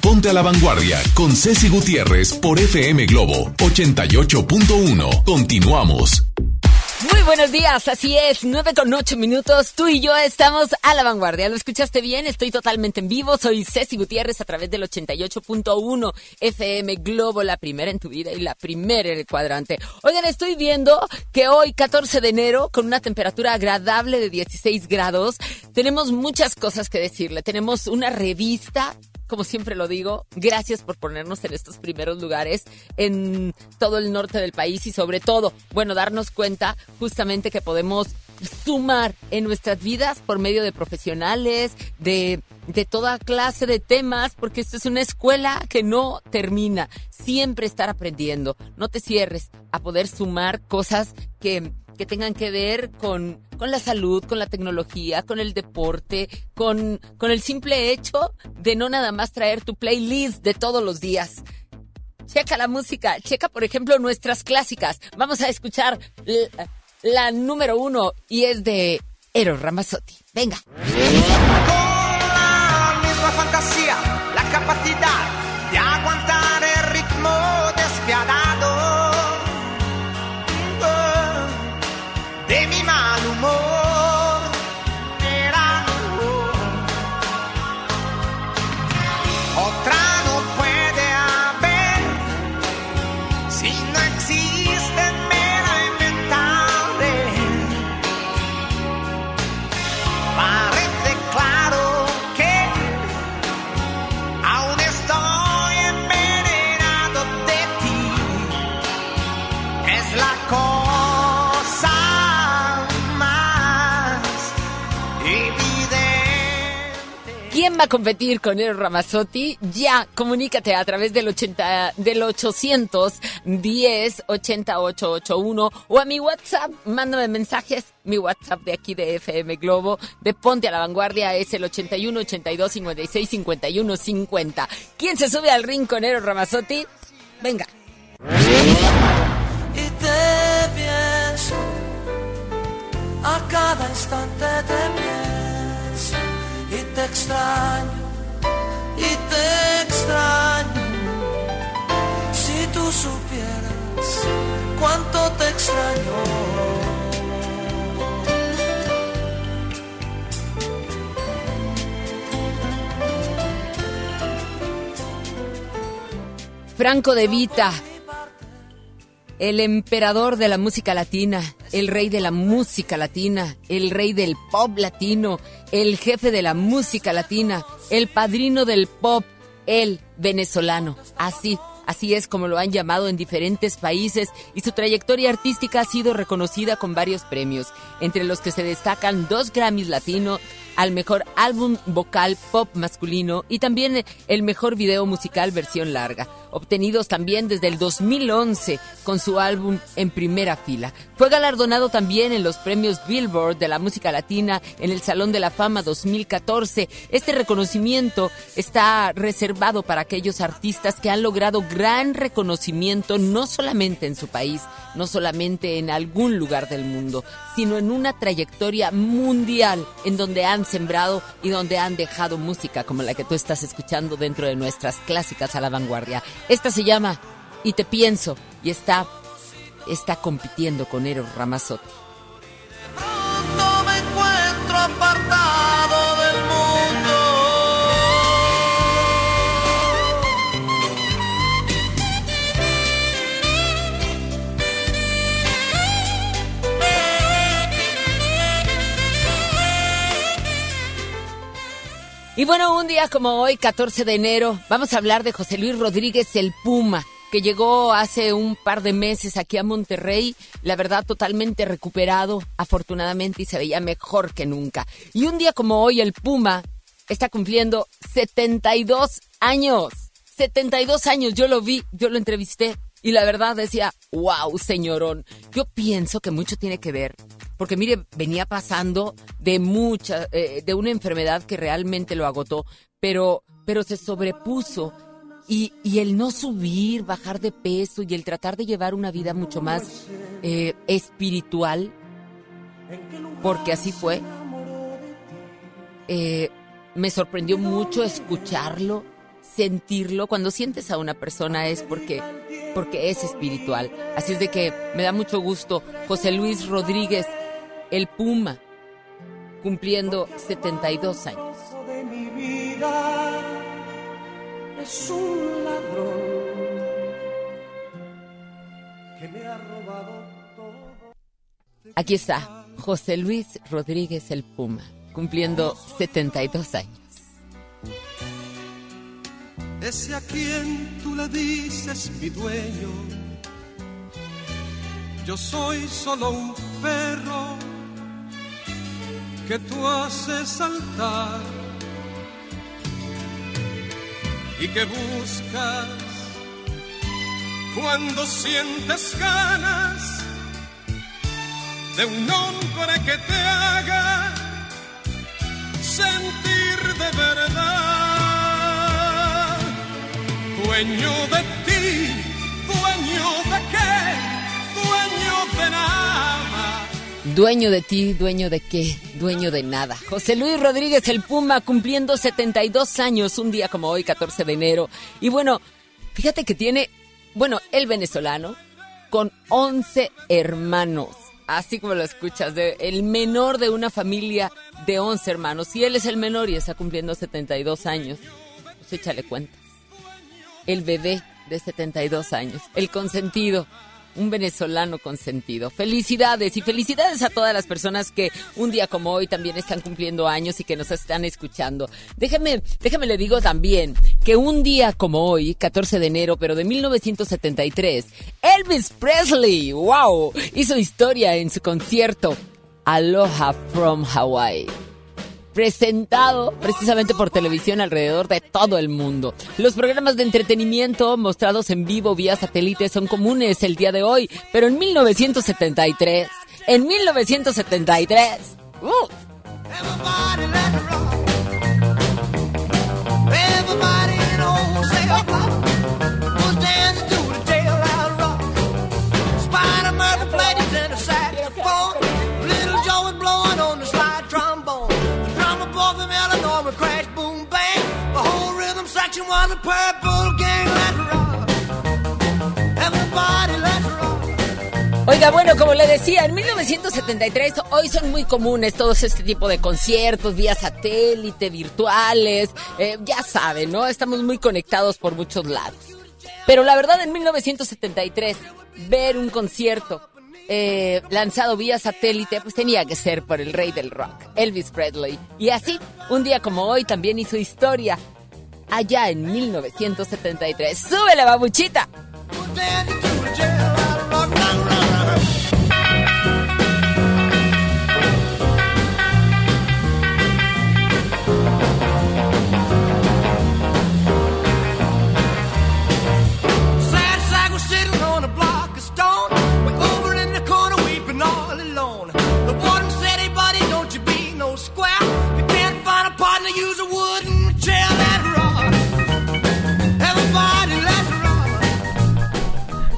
Ponte a la Vanguardia con Ceci Gutiérrez por FM Globo 88.1. Continuamos. Muy buenos días, así es, 9 con 8 minutos, tú y yo estamos a la vanguardia, ¿lo escuchaste bien? Estoy totalmente en vivo, soy Ceci Gutiérrez a través del 88.1 FM Globo, la primera en tu vida y la primera en el cuadrante. Oigan, estoy viendo que hoy, 14 de enero, con una temperatura agradable de 16 grados, tenemos muchas cosas que decirle, tenemos una revista como siempre lo digo, gracias por ponernos en estos primeros lugares en todo el norte del país y sobre todo, bueno, darnos cuenta justamente que podemos sumar en nuestras vidas por medio de profesionales, de, de toda clase de temas, porque esto es una escuela que no termina, siempre estar aprendiendo, no te cierres a poder sumar cosas que que tengan que ver con, con la salud, con la tecnología, con el deporte, con, con el simple hecho de no nada más traer tu playlist de todos los días. Checa la música, checa por ejemplo nuestras clásicas. Vamos a escuchar la, número uno y es de Eros Ramazzotti. Venga. Misma fantasía, la capacidad ¿Quién va a competir con Eros Ramazzotti? Ya, comunícate a través del 80, del 810 8881 o a mi WhatsApp, mándame mensajes. Mi WhatsApp de aquí de FM Globo, de Ponte a la Vanguardia, es el 81 82 56 51 50. ¿Quién se sube al ring con Eros Ramazzotti? Venga. y te pienso, a cada instante te pienso y te extraño, y te extraño. Si tú supieras cuánto te extraño. Franco de Vita, el emperador de la música latina, el rey de la música latina, el rey del pop latino, el jefe de la música latina, el padrino del pop, el venezolano. Así, así es como lo han llamado en diferentes países y su trayectoria artística ha sido reconocida con varios premios, entre los que se destacan dos Grammys Latino al mejor álbum vocal pop masculino y también el mejor video musical versión larga, obtenidos también desde el 2011 con su álbum En Primera Fila. Fue galardonado también en los premios Billboard de la música latina en el Salón de la Fama 2014. Este reconocimiento está reservado para aquellos artistas que han logrado gran reconocimiento no solamente en su país, no solamente en algún lugar del mundo, sino en una trayectoria mundial en donde han sembrado y donde han dejado música como la que tú estás escuchando dentro de nuestras clásicas a la vanguardia. Esta se llama Y te pienso y está está compitiendo con Eros Ramazzotti. Pronto me encuentro Y bueno, un día como hoy, 14 de enero, vamos a hablar de José Luis Rodríguez el Puma, que llegó hace un par de meses aquí a Monterrey, la verdad totalmente recuperado, afortunadamente, y se veía mejor que nunca. Y un día como hoy, el Puma está cumpliendo 72 años. 72 años, yo lo vi, yo lo entrevisté y la verdad decía, wow, señorón. Yo pienso que mucho tiene que ver, porque mire, venía pasando de mucha, eh, de una enfermedad que realmente lo agotó, pero, pero se sobrepuso. Y, y el no subir, bajar de peso y el tratar de llevar una vida mucho más eh, espiritual, porque así fue, eh, me sorprendió mucho escucharlo sentirlo. Cuando sientes a una persona es porque, porque es espiritual. Así es de que me da mucho gusto José Luis Rodríguez, el Puma, cumpliendo 72 años. de mi vida es un ladrón que me ha robado todo. Aquí está José Luis Rodríguez, el Puma, cumpliendo 72 años. Ese a quien tú le dices mi dueño, yo soy solo un perro que tú haces saltar y que buscas cuando sientes ganas de un hombre que te haga sentir de verdad. Dueño de ti, dueño de qué, dueño de nada. Dueño de ti, dueño de qué, dueño de nada. José Luis Rodríguez, el Puma, cumpliendo 72 años, un día como hoy, 14 de enero. Y bueno, fíjate que tiene, bueno, el venezolano, con 11 hermanos. Así como lo escuchas, el menor de una familia de 11 hermanos. Y él es el menor y está cumpliendo 72 años. Pues échale cuentas. El bebé de 72 años, el consentido, un venezolano consentido. Felicidades y felicidades a todas las personas que un día como hoy también están cumpliendo años y que nos están escuchando. Déjeme, déjame le digo también que un día como hoy, 14 de enero, pero de 1973, Elvis Presley, wow, hizo historia en su concierto Aloha from Hawaii presentado precisamente por televisión alrededor de todo el mundo. Los programas de entretenimiento mostrados en vivo vía satélite son comunes el día de hoy, pero en 1973, en 1973, ¡uh! The jailhouse Oiga, bueno, como le decía, en 1973 hoy son muy comunes todos este tipo de conciertos vía satélite, virtuales, eh, ya saben, ¿no? Estamos muy conectados por muchos lados. Pero la verdad, en 1973, ver un concierto eh, lanzado vía satélite, pues tenía que ser por el rey del rock, Elvis Presley. Y así, un día como hoy también hizo historia, allá en 1973. ¡Súbele, babuchita!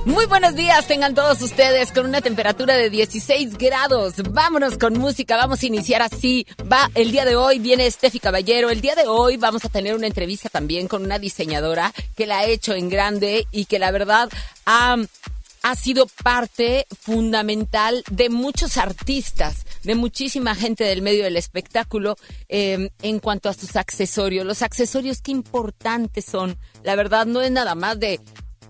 Muy buenos días, tengan todos ustedes con una temperatura de 16 grados. Vámonos con música, vamos a iniciar así. Va el día de hoy, viene Steffi Caballero. El día de hoy vamos a tener una entrevista también con una diseñadora que la ha hecho en grande y que la verdad ha, ha sido parte fundamental de muchos artistas, de muchísima gente del medio del espectáculo eh, en cuanto a sus accesorios. Los accesorios, qué importantes son. La verdad, no es nada más de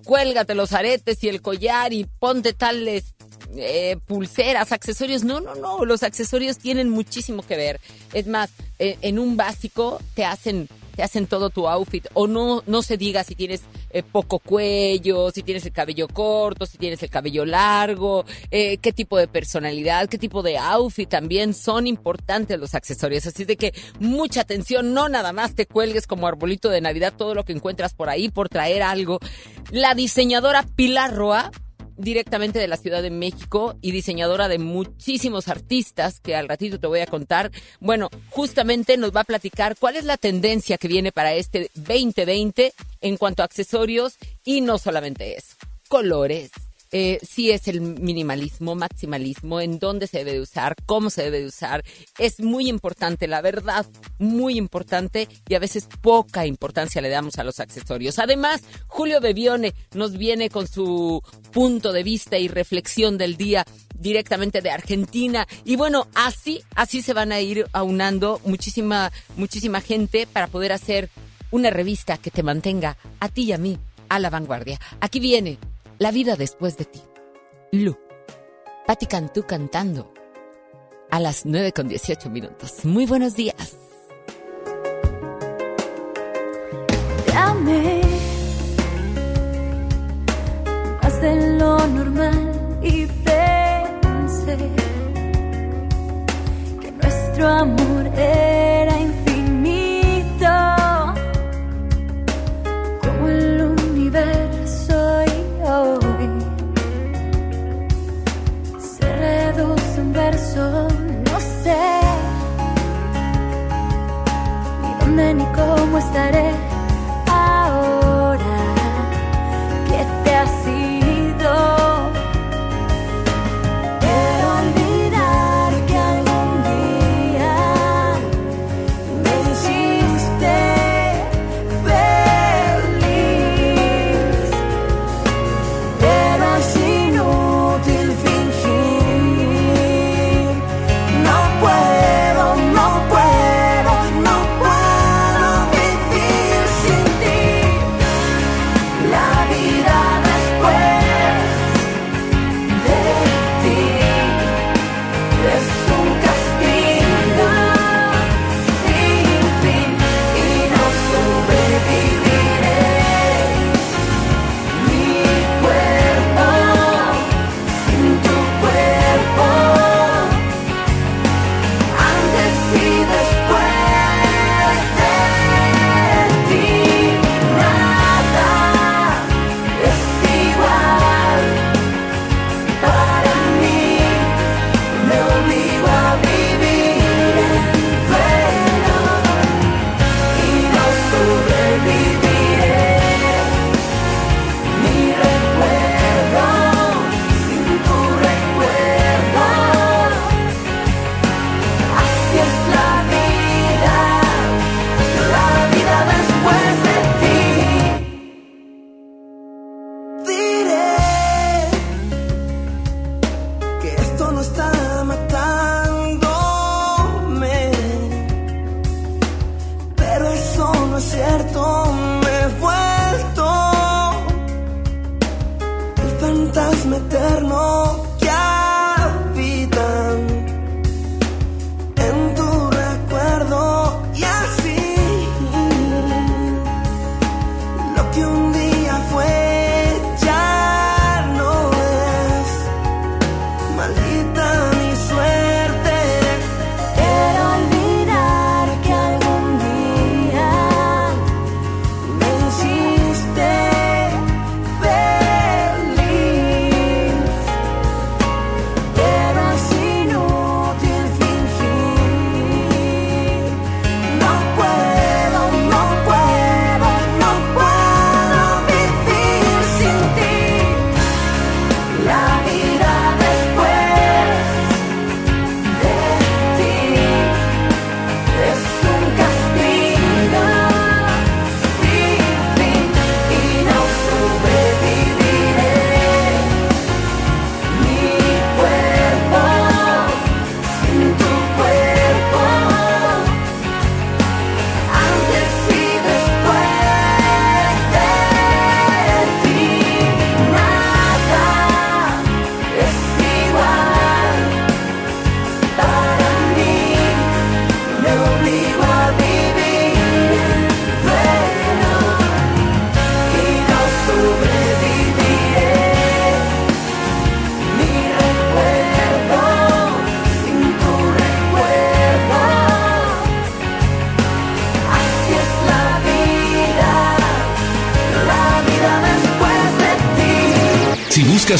cuélgate los aretes y el collar y ponte tales eh, pulseras, accesorios. No, no, no, los accesorios tienen muchísimo que ver. Es más, eh, en un básico te hacen te hacen todo tu outfit o no no se diga si tienes eh, poco cuello, si tienes el cabello corto, si tienes el cabello largo, eh, qué tipo de personalidad, qué tipo de outfit también son importantes los accesorios. Así de que mucha atención, no nada más te cuelgues como arbolito de Navidad todo lo que encuentras por ahí por traer algo. La diseñadora Pilar Roa directamente de la Ciudad de México y diseñadora de muchísimos artistas que al ratito te voy a contar. Bueno, justamente nos va a platicar cuál es la tendencia que viene para este 2020 en cuanto a accesorios y no solamente eso, colores, eh, sí es el minimalismo, maximalismo, en dónde se debe de usar, cómo se debe de usar. Es muy importante, la verdad, muy importante y a veces poca importancia le damos a los accesorios. Además, Julio Bebione nos viene con su punto de vista y reflexión del día directamente de Argentina. Y bueno, así, así se van a ir aunando muchísima, muchísima gente para poder hacer una revista que te mantenga a ti y a mí a la vanguardia. Aquí viene La vida después de ti. Lu. Patti Cantú cantando a las 9 con 18 minutos. Muy buenos días. Amé más de lo normal y pensé que nuestro amor era dónde ni cómo estaré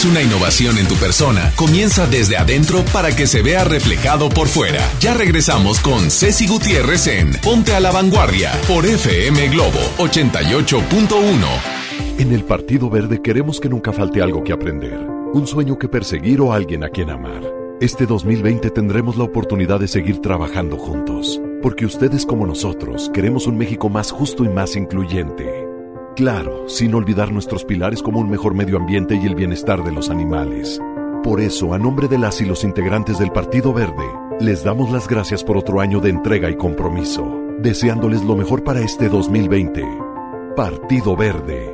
Una innovación en tu persona, comienza desde adentro para que se vea reflejado por fuera. Ya regresamos con Ceci Gutiérrez en Ponte a la Vanguardia por FM Globo 88.1. En el Partido Verde queremos que nunca falte algo que aprender. un sueño que perseguir o alguien a quien amar. Este 2020 tendremos la oportunidad de seguir trabajando juntos, porque ustedes como nosotros queremos un México más justo y más incluyente. Claro, sin olvidar nuestros pilares como un mejor medio ambiente y el bienestar de los animales. Por eso, a nombre de las y los integrantes del Partido Verde, les damos las gracias por otro año de entrega y compromiso, deseándoles lo mejor para este 2020. Partido Verde.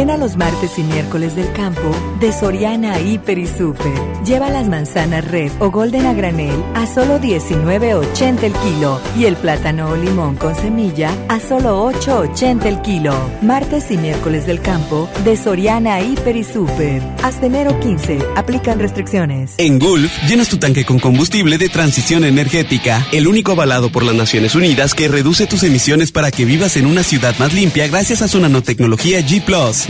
Ven a los martes y miércoles del campo de Soriana Hiper y Super. Lleva las manzanas red o golden a granel a solo 19.80 el kilo y el plátano o limón con semilla a solo 8.80 el kilo. Martes y miércoles del campo de Soriana Hiper y Super. Hasta enero 15. Aplican restricciones. En Gulf, llenas tu tanque con combustible de transición energética, el único avalado por las Naciones Unidas que reduce tus emisiones para que vivas en una ciudad más limpia gracias a su nanotecnología G ⁇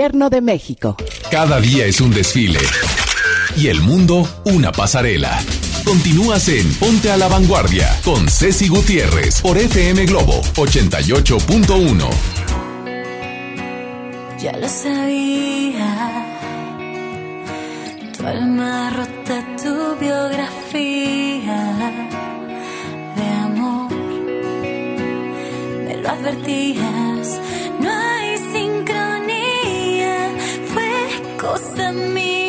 de México. Cada día es un desfile. Y el mundo una pasarela. Continúas en Ponte a la Vanguardia con Ceci Gutiérrez por FM Globo 88.1. Ya lo sabía. Tu alma rota, tu biografía de amor. Me lo advertías. No Fue cosa mía.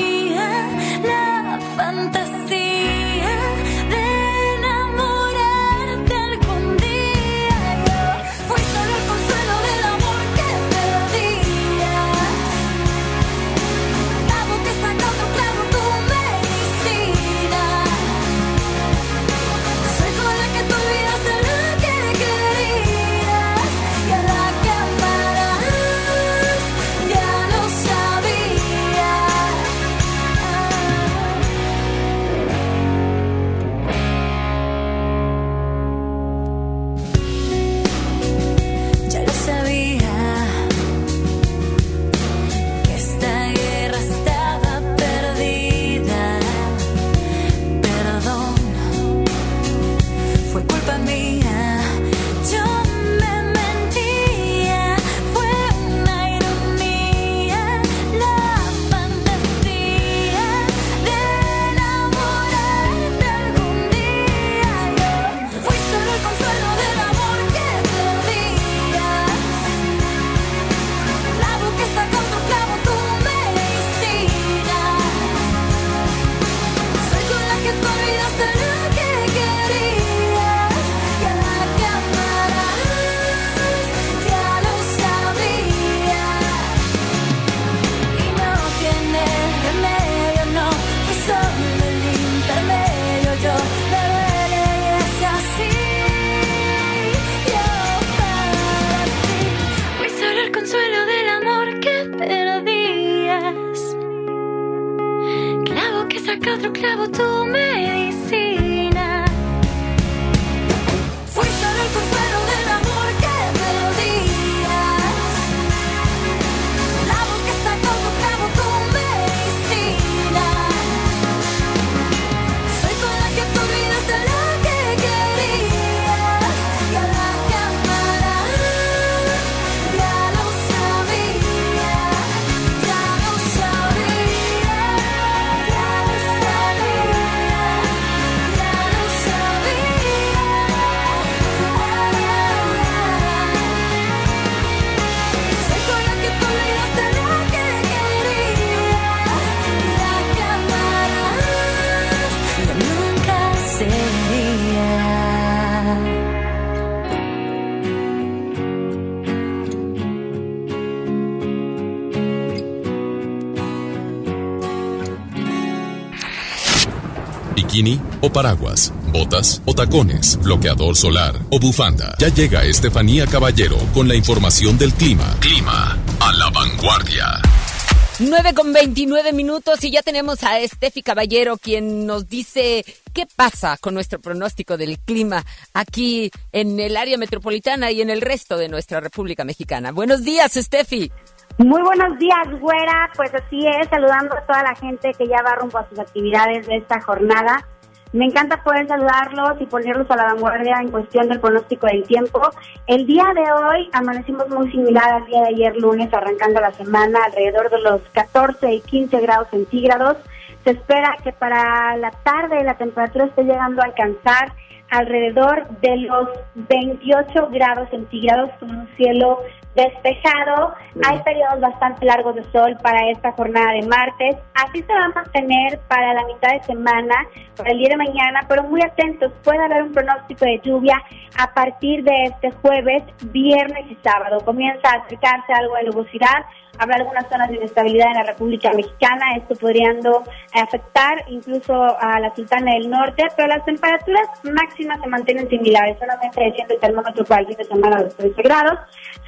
travel to my bikini o paraguas, botas o tacones, bloqueador solar o bufanda. Ya llega Estefanía Caballero con la información del clima. Clima a la vanguardia. 9 con 29 minutos y ya tenemos a Estefi Caballero quien nos dice qué pasa con nuestro pronóstico del clima aquí en el área metropolitana y en el resto de nuestra República Mexicana. Buenos días, Estefi. Muy buenos días, güera. Pues así es, saludando a toda la gente que ya va rumbo a sus actividades de esta jornada. Me encanta poder saludarlos y ponerlos a la vanguardia en cuestión del pronóstico del tiempo. El día de hoy amanecimos muy similar al día de ayer lunes, arrancando la semana alrededor de los 14 y 15 grados centígrados. Se espera que para la tarde la temperatura esté llegando a alcanzar alrededor de los 28 grados centígrados con un cielo despejado. Hay periodos bastante largos de sol para esta jornada de martes. Así se va a mantener para la mitad de semana, para el día de mañana, pero muy atentos, puede haber un pronóstico de lluvia a partir de este jueves, viernes y sábado. Comienza a acercarse algo de nubosidad. Habrá algunas zonas de inestabilidad en la República Mexicana, esto podriendo afectar incluso a la Sultana del Norte, pero las temperaturas máximas se mantienen similares, solamente desciende el termómetro para el fin de semana a los 13 grados.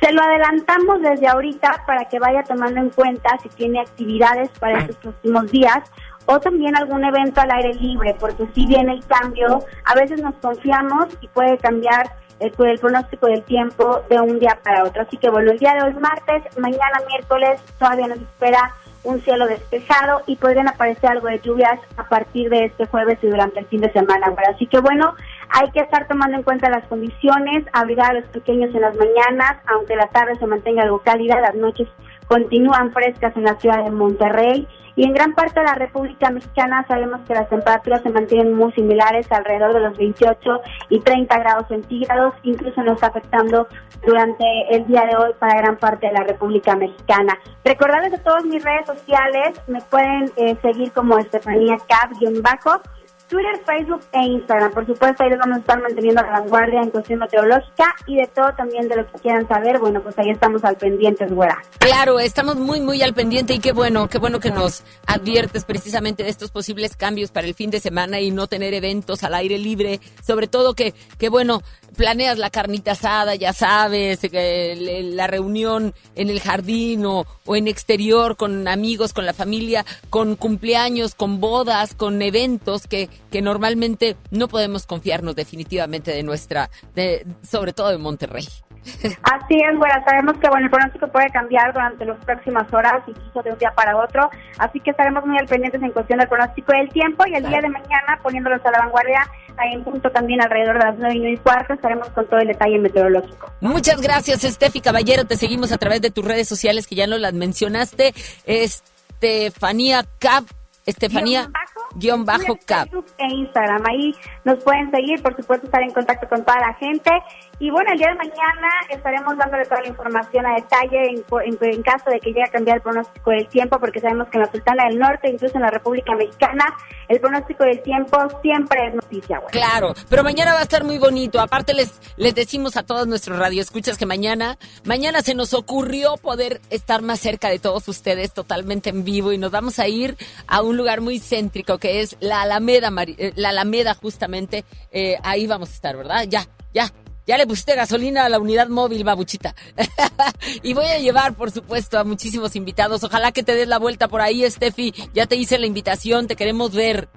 Se lo adelantamos desde ahorita para que vaya tomando en cuenta si tiene actividades para estos próximos días o también algún evento al aire libre, porque si viene el cambio, a veces nos confiamos y puede cambiar el, pronóstico del tiempo de un día para otro. Así que bueno, el día de hoy martes, mañana miércoles todavía nos espera un cielo despejado y podrían aparecer algo de lluvias a partir de este jueves y durante el fin de semana. Bueno, así que bueno, hay que estar tomando en cuenta las condiciones, abrigar a los pequeños en las mañanas, aunque la tarde se mantenga algo cálida, las noches continúan frescas en la ciudad de Monterrey y en gran parte de la República Mexicana sabemos que las temperaturas se mantienen muy similares, alrededor de los 28 y 30 grados centígrados, incluso nos está afectando durante el día de hoy para gran parte de la República Mexicana. Recordarles de todas mis redes sociales, me pueden eh, seguir como Estefanía Cap-bajo Twitter, Facebook e Instagram. Por supuesto, ahí les vamos a estar manteniendo a la vanguardia en cuestión meteorológica y de todo también de lo que quieran saber. Bueno, pues ahí estamos al pendiente, güera. Claro, estamos muy, muy al pendiente y qué bueno, qué bueno que nos adviertes precisamente de estos posibles cambios para el fin de semana y no tener eventos al aire libre. Sobre todo que, que bueno, planeas la carnita asada, ya sabes, que la reunión en el jardín o, o en exterior con amigos, con la familia, con cumpleaños, con bodas, con eventos que, que normalmente no podemos confiarnos definitivamente de nuestra, de, sobre todo de Monterrey. Así es, bueno, sabemos que bueno, el pronóstico puede cambiar durante las próximas horas, incluso de un día para otro, así que estaremos muy al pendientes en cuestión del pronóstico del tiempo y el día de mañana poniéndolos a la vanguardia, ahí en punto también alrededor de las nueve y nueve y cuarto, estaremos con todo el detalle meteorológico. Muchas gracias, Estefi Caballero. Te seguimos a través de tus redes sociales que ya nos las mencionaste. Estefanía Cap, Estefanía guion bajo Cap. Facebook e Instagram, ahí nos pueden seguir, por supuesto estar en contacto con toda la gente. Y bueno, el día de mañana estaremos dándole toda la información a detalle en, en- en caso de que llegue a cambiar el pronóstico del tiempo, porque sabemos que en la Sultana del Norte, incluso en la República Mexicana, el pronóstico del tiempo siempre es noticia. güey. Claro, pero mañana va a estar muy bonito. Aparte les, les decimos a todos nuestros radioescuchas que mañana, mañana se nos ocurrió poder estar más cerca de todos ustedes totalmente en vivo y nos vamos a ir a un lugar muy céntrico que es la Alameda, eh, la Alameda justamente. Eh, ahí vamos a estar, ¿verdad? Ya, ya. Ya le pusiste gasolina a la unidad móvil, babuchita. y voy a llevar, por supuesto, a muchísimos invitados. Ojalá que te des la vuelta por ahí, Steffi. Ya te hice la invitación, te queremos ver.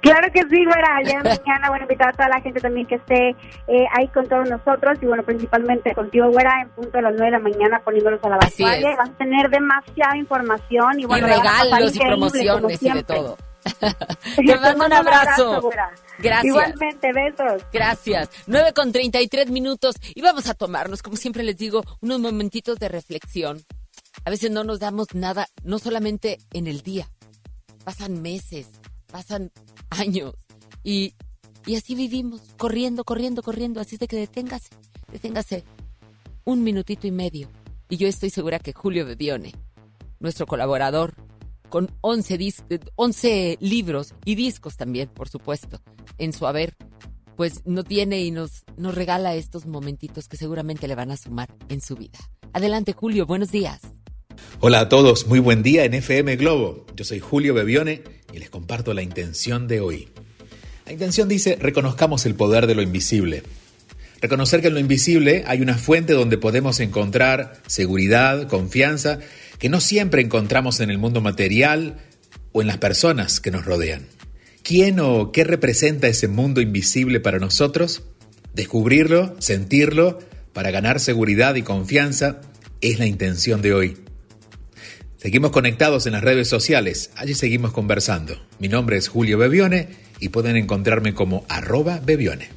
Claro que sí, día de mañana, bueno, invitar a toda la gente también que esté eh, ahí con todos nosotros y, bueno, principalmente contigo, güera, en punto de las 9 de la mañana poniéndolos a la vanguardia. Vas a tener demasiada información y, Y bueno, pasar regalos y promociones y de todo. Te mando un abrazo. Gracias. Igualmente, besos. Gracias. 9 con 33 minutos y vamos a tomarnos, como siempre les digo, unos momentitos de reflexión. A veces no nos damos nada, no solamente en el día. Pasan meses, pasan años y, y así vivimos, corriendo, corriendo, corriendo. Así es de que deténgase, deténgase un minutito y medio. Y yo estoy segura que Julio Bebione, nuestro colaborador, con 11, dis- eh, 11 libros y discos también, por supuesto, en su haber, pues no tiene y nos, nos regala estos momentitos que seguramente le van a sumar en su vida. Adelante, Julio, buenos días. Hola a todos, muy buen día en FM Globo. Yo soy Julio Bebione y les comparto la intención de hoy. La intención dice, reconozcamos el poder de lo invisible. Reconocer que en lo invisible hay una fuente donde podemos encontrar seguridad, confianza, que no siempre encontramos en el mundo material o en las personas que nos rodean. ¿Quién o qué representa ese mundo invisible para nosotros? Descubrirlo, sentirlo, para ganar seguridad y confianza, es la intención de hoy. Seguimos conectados en las redes sociales, allí seguimos conversando. Mi nombre es Julio Bebione y pueden encontrarme como arroba Bebione.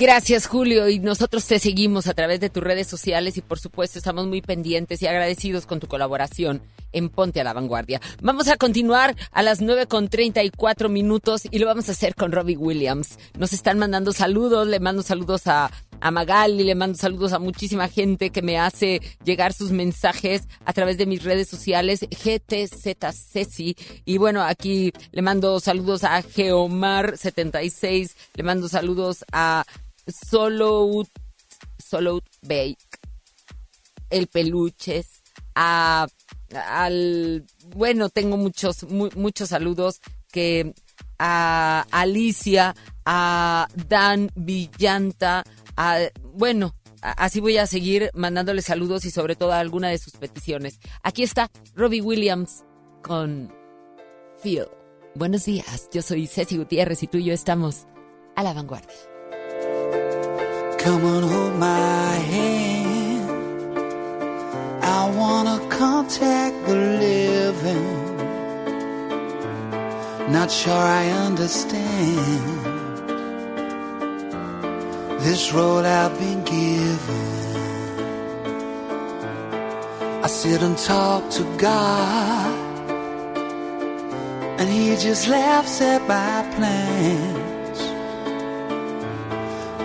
Gracias, Julio. Y nosotros te seguimos a través de tus redes sociales y, por supuesto, estamos muy pendientes y agradecidos con tu colaboración en Ponte a la Vanguardia. Vamos a continuar a las 9 con 34 minutos y lo vamos a hacer con Robbie Williams. Nos están mandando saludos, le mando saludos a, a Magali, le mando saludos a muchísima gente que me hace llegar sus mensajes a través de mis redes sociales, GTZCeci. Y bueno, aquí le mando saludos a Geomar76, le mando saludos a Solo Solo Bake, El Peluches, a al bueno, tengo muchos mu- muchos saludos que a Alicia, a Dan Villanta, a bueno, así voy a seguir mandándole saludos y sobre todo a alguna de sus peticiones. Aquí está Robbie Williams con Feel. Buenos días, yo soy Ceci Gutiérrez y tú y yo estamos a la vanguardia. Come on, hold my hand. I wanna contact the living. Not sure I understand this road I've been given. I sit and talk to God, and He just laughs at my plans.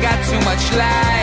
Got too much life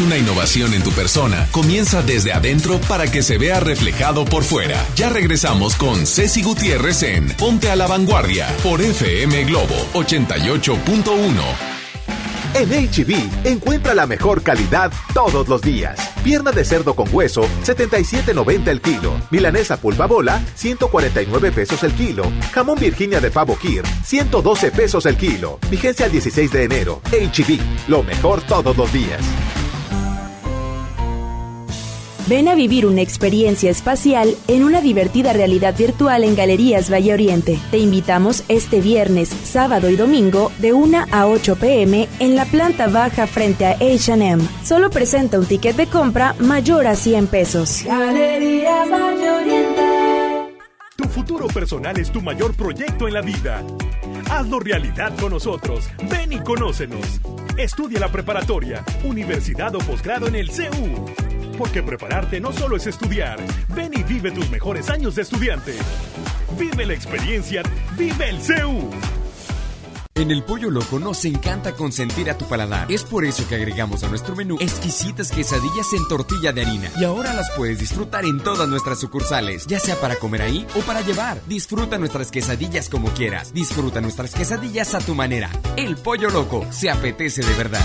Una innovación en tu persona, comienza desde adentro para que se vea reflejado por fuera. Ya regresamos con Ceci Gutiérrez en Ponte a la Vanguardia por FM Globo 88.1. En HB, encuentra la mejor calidad todos los días. Pierna de cerdo con hueso, 77.90 el kilo. Milanesa pulpa bola, 149 pesos el kilo. Jamón Virginia de pavo Kir, 112 pesos el kilo. Vigencia el 16 de enero. HB, lo mejor todos los días. Ven a vivir una experiencia espacial en una divertida realidad virtual en Galerías Valle Oriente. Te invitamos este viernes, sábado y domingo de 1 a 8 pm en la planta baja frente a HM. Solo presenta un ticket de compra mayor a 100 pesos. Galerías Valle Oriente. Tu futuro personal es tu mayor proyecto en la vida. Hazlo realidad con nosotros. Ven y conócenos. Estudia la preparatoria, universidad o posgrado en el CEU. Porque prepararte no solo es estudiar. Ven y vive tus mejores años de estudiante. Vive la experiencia. Vive el CEU. En el Pollo Loco nos encanta consentir a tu paladar. Es por eso que agregamos a nuestro menú exquisitas quesadillas en tortilla de harina. Y ahora las puedes disfrutar en todas nuestras sucursales, ya sea para comer ahí o para llevar. Disfruta nuestras quesadillas como quieras. Disfruta nuestras quesadillas a tu manera. El Pollo Loco se apetece de verdad.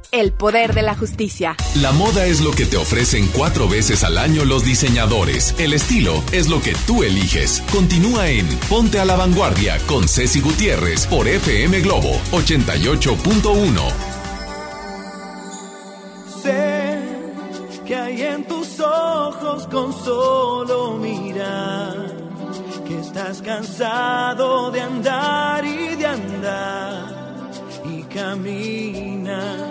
El poder de la justicia. La moda es lo que te ofrecen cuatro veces al año los diseñadores. El estilo es lo que tú eliges. Continúa en Ponte a la Vanguardia con Ceci Gutiérrez por FM Globo 88.1. Sé que hay en tus ojos con solo mirar que estás cansado de andar y de andar y camina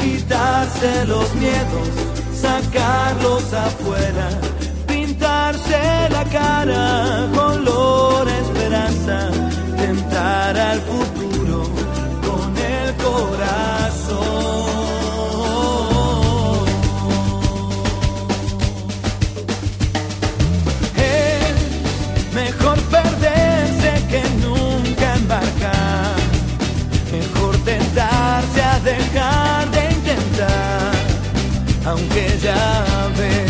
quitarse los miedos, sacarlos afuera, pintarse la cara, color esperanza, tentar al futuro con el corazón. Aunque ya ves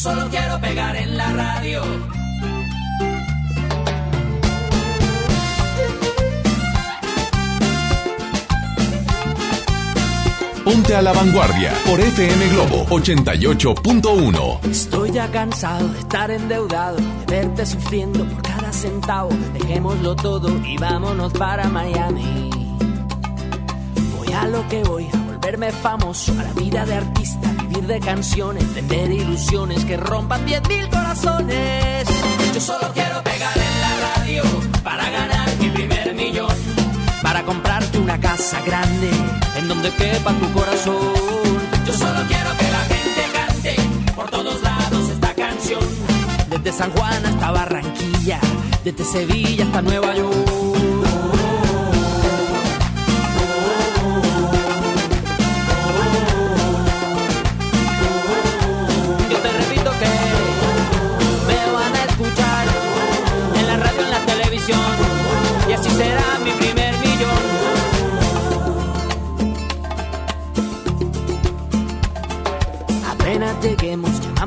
solo quiero pegar en la radio. Ponte a la vanguardia por FM Globo 88.1. Estoy ya cansado de estar endeudado, de verte sufriendo por cada centavo. Dejémoslo todo y vámonos para Miami. Voy a lo que voy, a volverme famoso, a la vida de artista, vivir de canciones, vender ilusiones que rompan 10.000 corazones. Yo solo quiero pegar en la radio para ganar mi primer millón, para comprarte una casa grande en donde quepa tu corazón. Yo solo quiero que la gente cante por todos lados esta canción, desde San Juan hasta Barranquilla, desde Sevilla hasta Nueva York.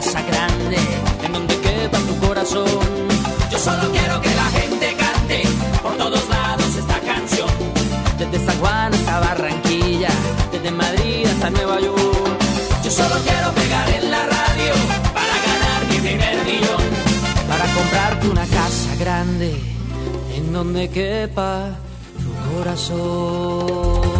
Grande en donde quepa tu corazón. Yo solo quiero que la gente cante por todos lados esta canción. Desde San Juan hasta Barranquilla, desde Madrid hasta Nueva York. Yo solo quiero pegar en la radio para ganar mi primer millón. Para comprarte una casa grande en donde quepa tu corazón.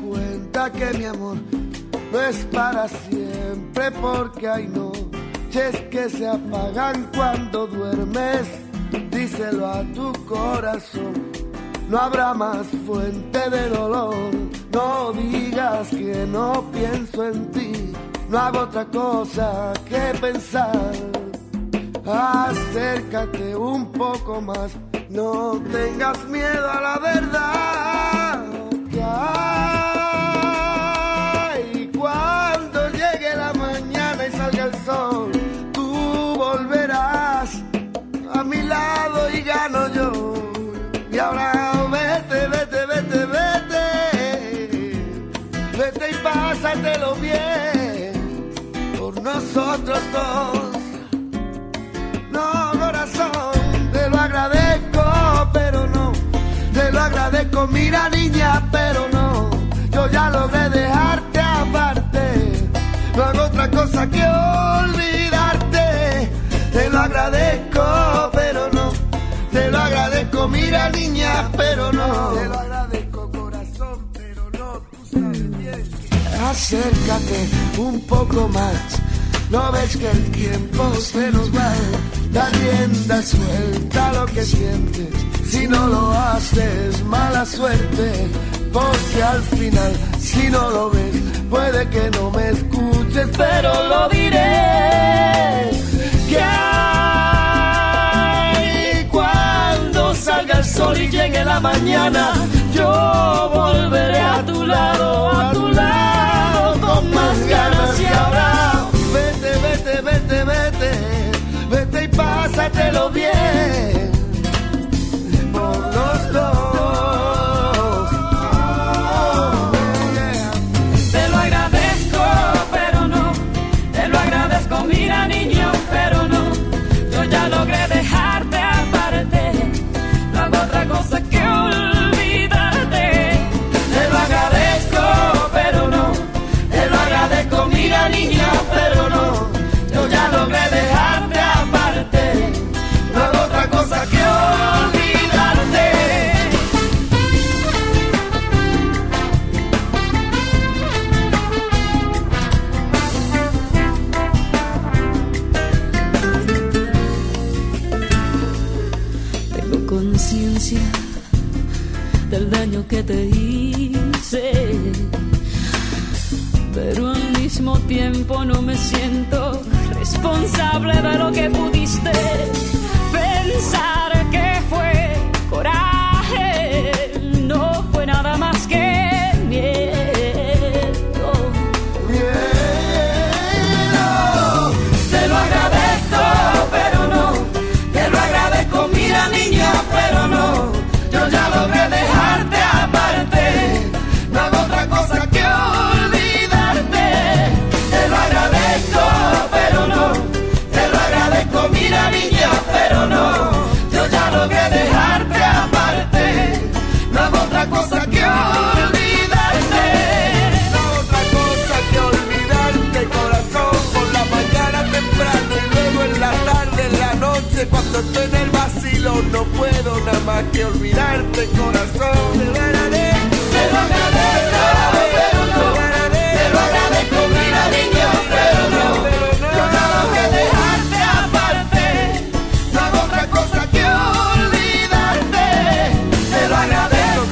que mi amor no es para siempre, porque hay noches que se apagan cuando duermes. Díselo a tu corazón, no habrá más fuente de dolor. No digas que no pienso en ti, no hago otra cosa que pensar. Acércate un poco más, no tengas miedo a la verdad. Nosotros dos. No, corazón, te lo agradezco, pero no. Te lo agradezco, mira niña, pero no. Yo ya logré dejarte aparte. No hago otra cosa que olvidarte. Te lo agradezco, pero no. Te lo agradezco, mira niña, pero no. Te lo agradezco, corazón, pero no. Tú sabes bien. Acércate un poco más. No ves que el tiempo se nos va, da rienda suelta lo que sientes. Si no lo haces, mala suerte, porque al final, si no lo ves, puede que no me escuches, pero lo diré. Que hay cuando salga el sol y llegue la mañana, yo volveré a tu lado, a tu lado, pásatelo bien que te hice, pero al mismo tiempo no me siento responsable de lo que pudiste pensar que fue coraje, no puedo nada más que olvidarte, corazón. Te lo agradezco, te lo agradezco, pero no. Te lo agradezco, mira niña, pero no. Yo ya logré dejarte aparte. No hago otra cosa que olvidarte. Te lo agradezco,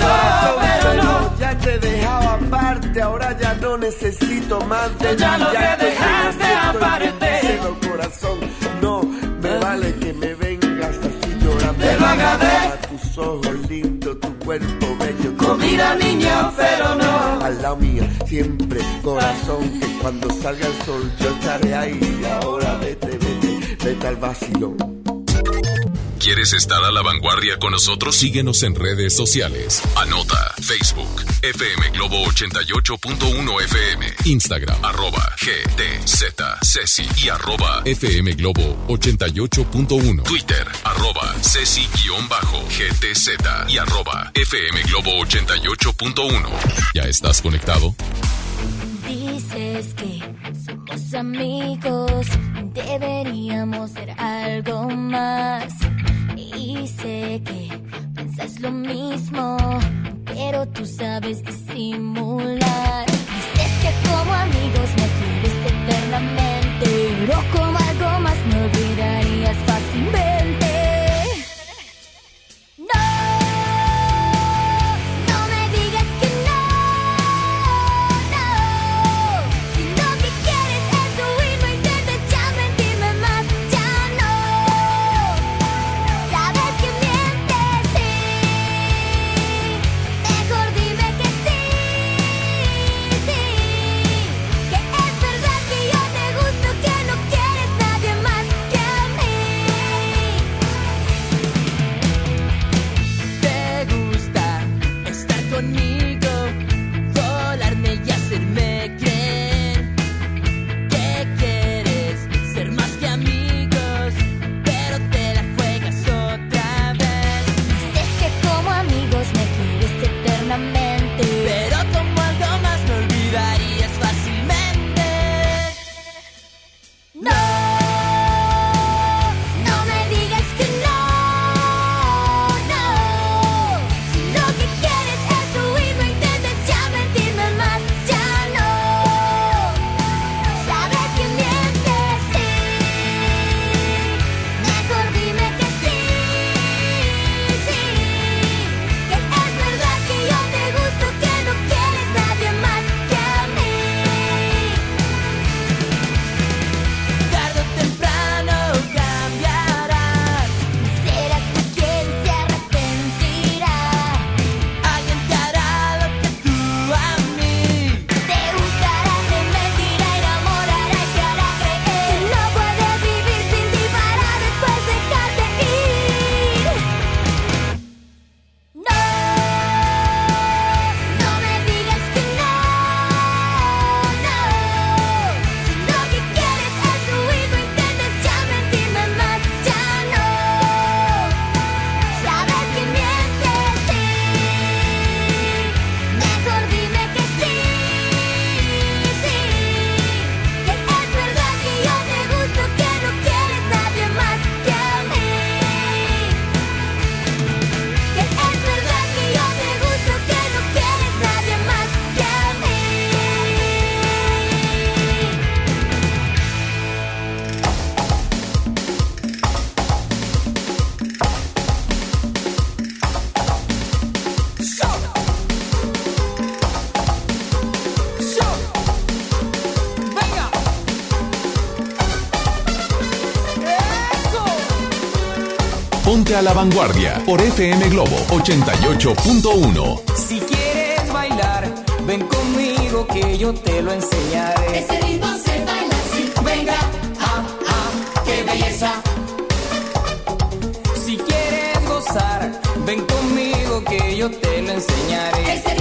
pero no. Ya te he dejado aparte, ahora ya no necesito más de ya ti, logré te dejarte mira niña, pero no. Al lado mío, siempre, corazón, que cuando salga el sol yo estaré ahí. Ahora vete, vete, vete al vacilón. ¿Quieres estar a la vanguardia con nosotros? Síguenos en redes sociales. Anota Facebook, FM Globo 88.1 FM. Instagram, arroba GTZ Ceci y arroba FM Globo 88.1. Twitter, arroba Ceci-GTZ y arroba FM Globo 88.1. ¿Ya estás conectado? Dices que somos amigos, deberíamos ser algo más. Y sé que pensás lo mismo pero tú sabes disimular. Dices que como amigos me quieres eternamente, pero como algo más me olvidarías fácilmente. Ponte a la vanguardia por FM Globo 88.1. Si quieres bailar, ven conmigo que yo te lo enseñaré. Ese ritmo se baila así. Venga, ah, ah, qué belleza. Si quieres gozar, ven conmigo que yo te lo enseñaré. Ese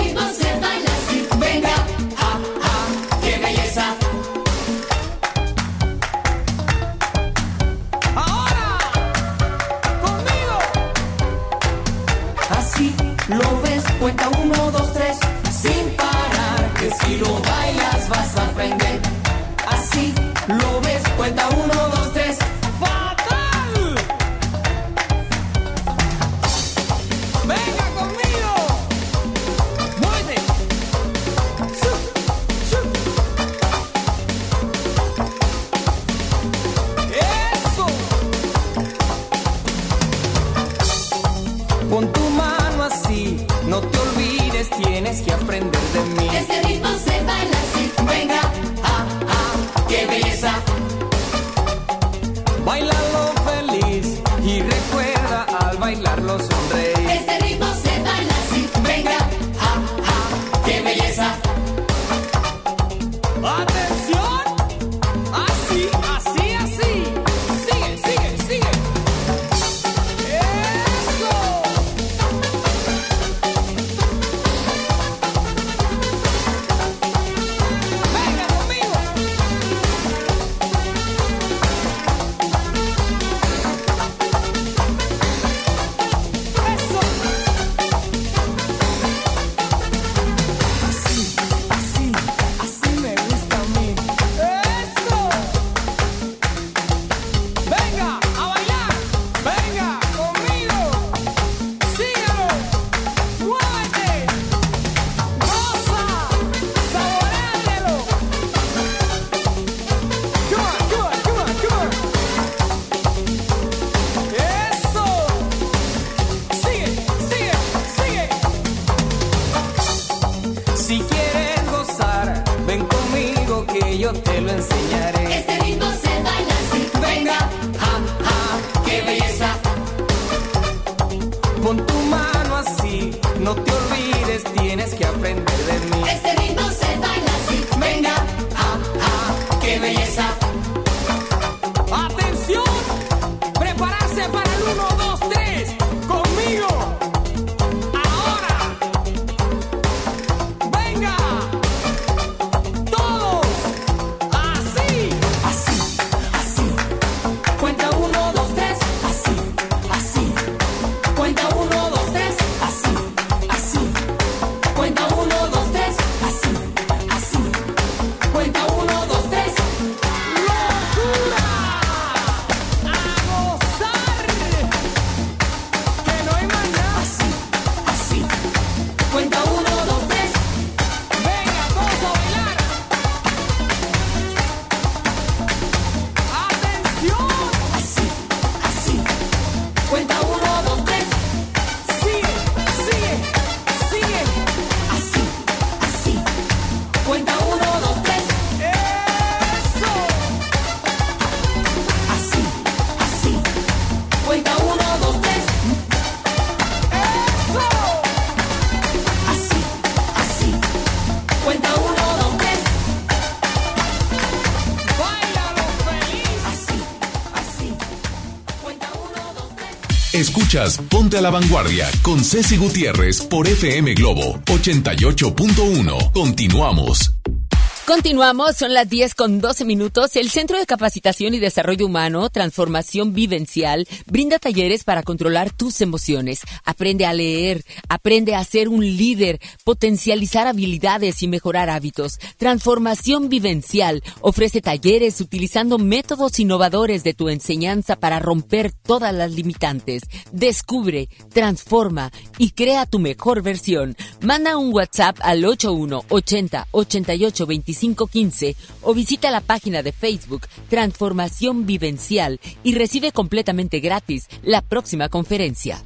yo te lo enseñaré. Este ritmo se baila así. Venga, ja, ja, qué belleza. Pon tu mano así, no te olvides, tienes que aprender Escuchas Ponte a la Vanguardia con Ceci Gutiérrez por FM Globo 88.1. Continuamos. Continuamos, son las 10 con 12 minutos. El Centro de Capacitación y Desarrollo Humano, Transformación Vivencial, brinda talleres para controlar tus emociones. Aprende a leer, aprende a ser un líder, potencializar habilidades y mejorar hábitos. Transformación Vivencial ofrece talleres utilizando métodos innovadores de tu enseñanza para romper todas las limitantes. Descubre, transforma y crea tu mejor versión. Manda un WhatsApp al 8180 88 25 15 o visita la página de Facebook Transformación Vivencial y recibe completamente gratis la próxima conferencia.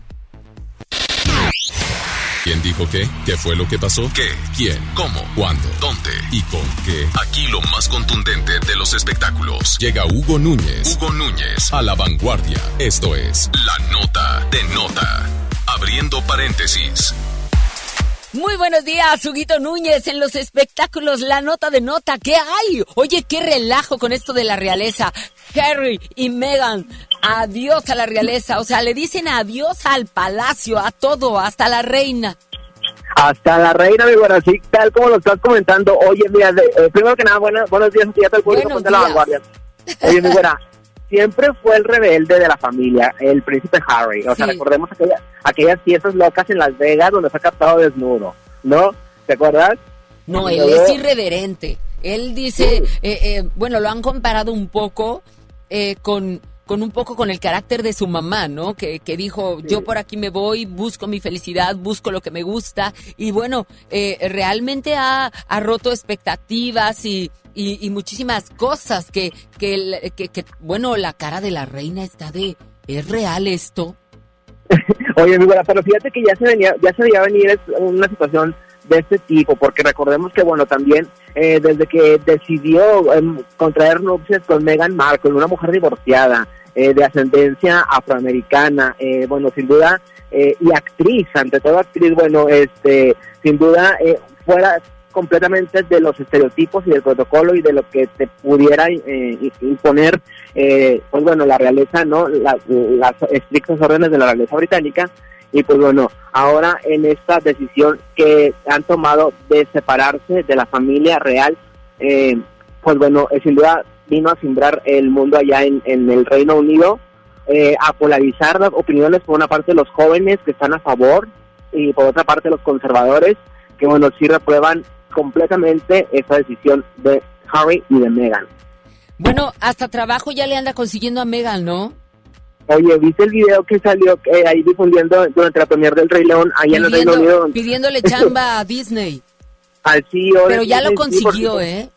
¿Quién dijo qué? ¿Qué fue lo que pasó? ¿Qué? ¿Quién? ¿Cómo? ¿Cuándo? ¿Dónde? ¿Y con qué? Aquí lo más contundente de los espectáculos. Llega Hugo Núñez. Hugo Núñez a la vanguardia. Esto es La Nota de Nota. Abriendo paréntesis. Muy buenos días, Huguito Núñez, en los espectáculos La Nota de Nota. ¿Qué hay? Oye, qué relajo con esto de la realeza. Harry y Meghan, adiós a la realeza. O sea, le dicen adiós al palacio, a todo, hasta la reina. Hasta la reina, mi buena, así tal como lo estás comentando. Oye, mira, eh, primero que nada, buenas, buenos días, ya te público Buenos ponte a la vanguardia. Oye, mi buena, siempre fue el rebelde de la familia, el príncipe Harry. O sea, Sí. recordemos aquella- aquellas fiestas locas en Las Vegas donde fue captado desnudo, ¿no? ¿Te acuerdas? No, él es irreverente. Él dice, eh, eh, bueno, lo han comparado un poco eh, con, con un poco con el carácter de su mamá, ¿no? Que, que dijo, yo por aquí me voy, busco mi felicidad, busco lo que me gusta. Y bueno, eh, realmente ha, ha roto expectativas y, y, y muchísimas cosas que, que, que, bueno, la cara de la reina está de, ¿es real esto? Oye, mi buena, pero fíjate que ya se venía, ya se veía venir una situación de este tipo, porque recordemos que, bueno, también eh, desde que decidió em, contraer nupcias con Meghan Markle, una mujer divorciada, eh, de ascendencia afroamericana, eh, bueno, sin duda, eh, y actriz, ante todo actriz, bueno, este, sin duda, eh, fuera completamente de los estereotipos y del protocolo y de lo que te pudiera eh, imponer, eh, pues bueno, la realeza, ¿no? La- las estrictas órdenes de la realeza británica. Y pues bueno, ahora en esta decisión que han tomado de separarse de la familia real, eh, pues bueno, eh, sin duda vino a simbrar el mundo allá en, en el Reino Unido, eh, a polarizar las opiniones por una parte los jóvenes que están a favor y por otra parte los conservadores que bueno, sí reprueban completamente esa decisión de Harry y de Meghan. Bueno, hasta trabajo ya le anda consiguiendo a Megan, ¿no? Oye, ¿viste el video que salió eh, ahí difundiendo durante la premier del Rey León allá en el Reino Unido? pidiéndole chamba a Disney. al CEO de Pero ya lo sí, consiguió, porque- ¿eh?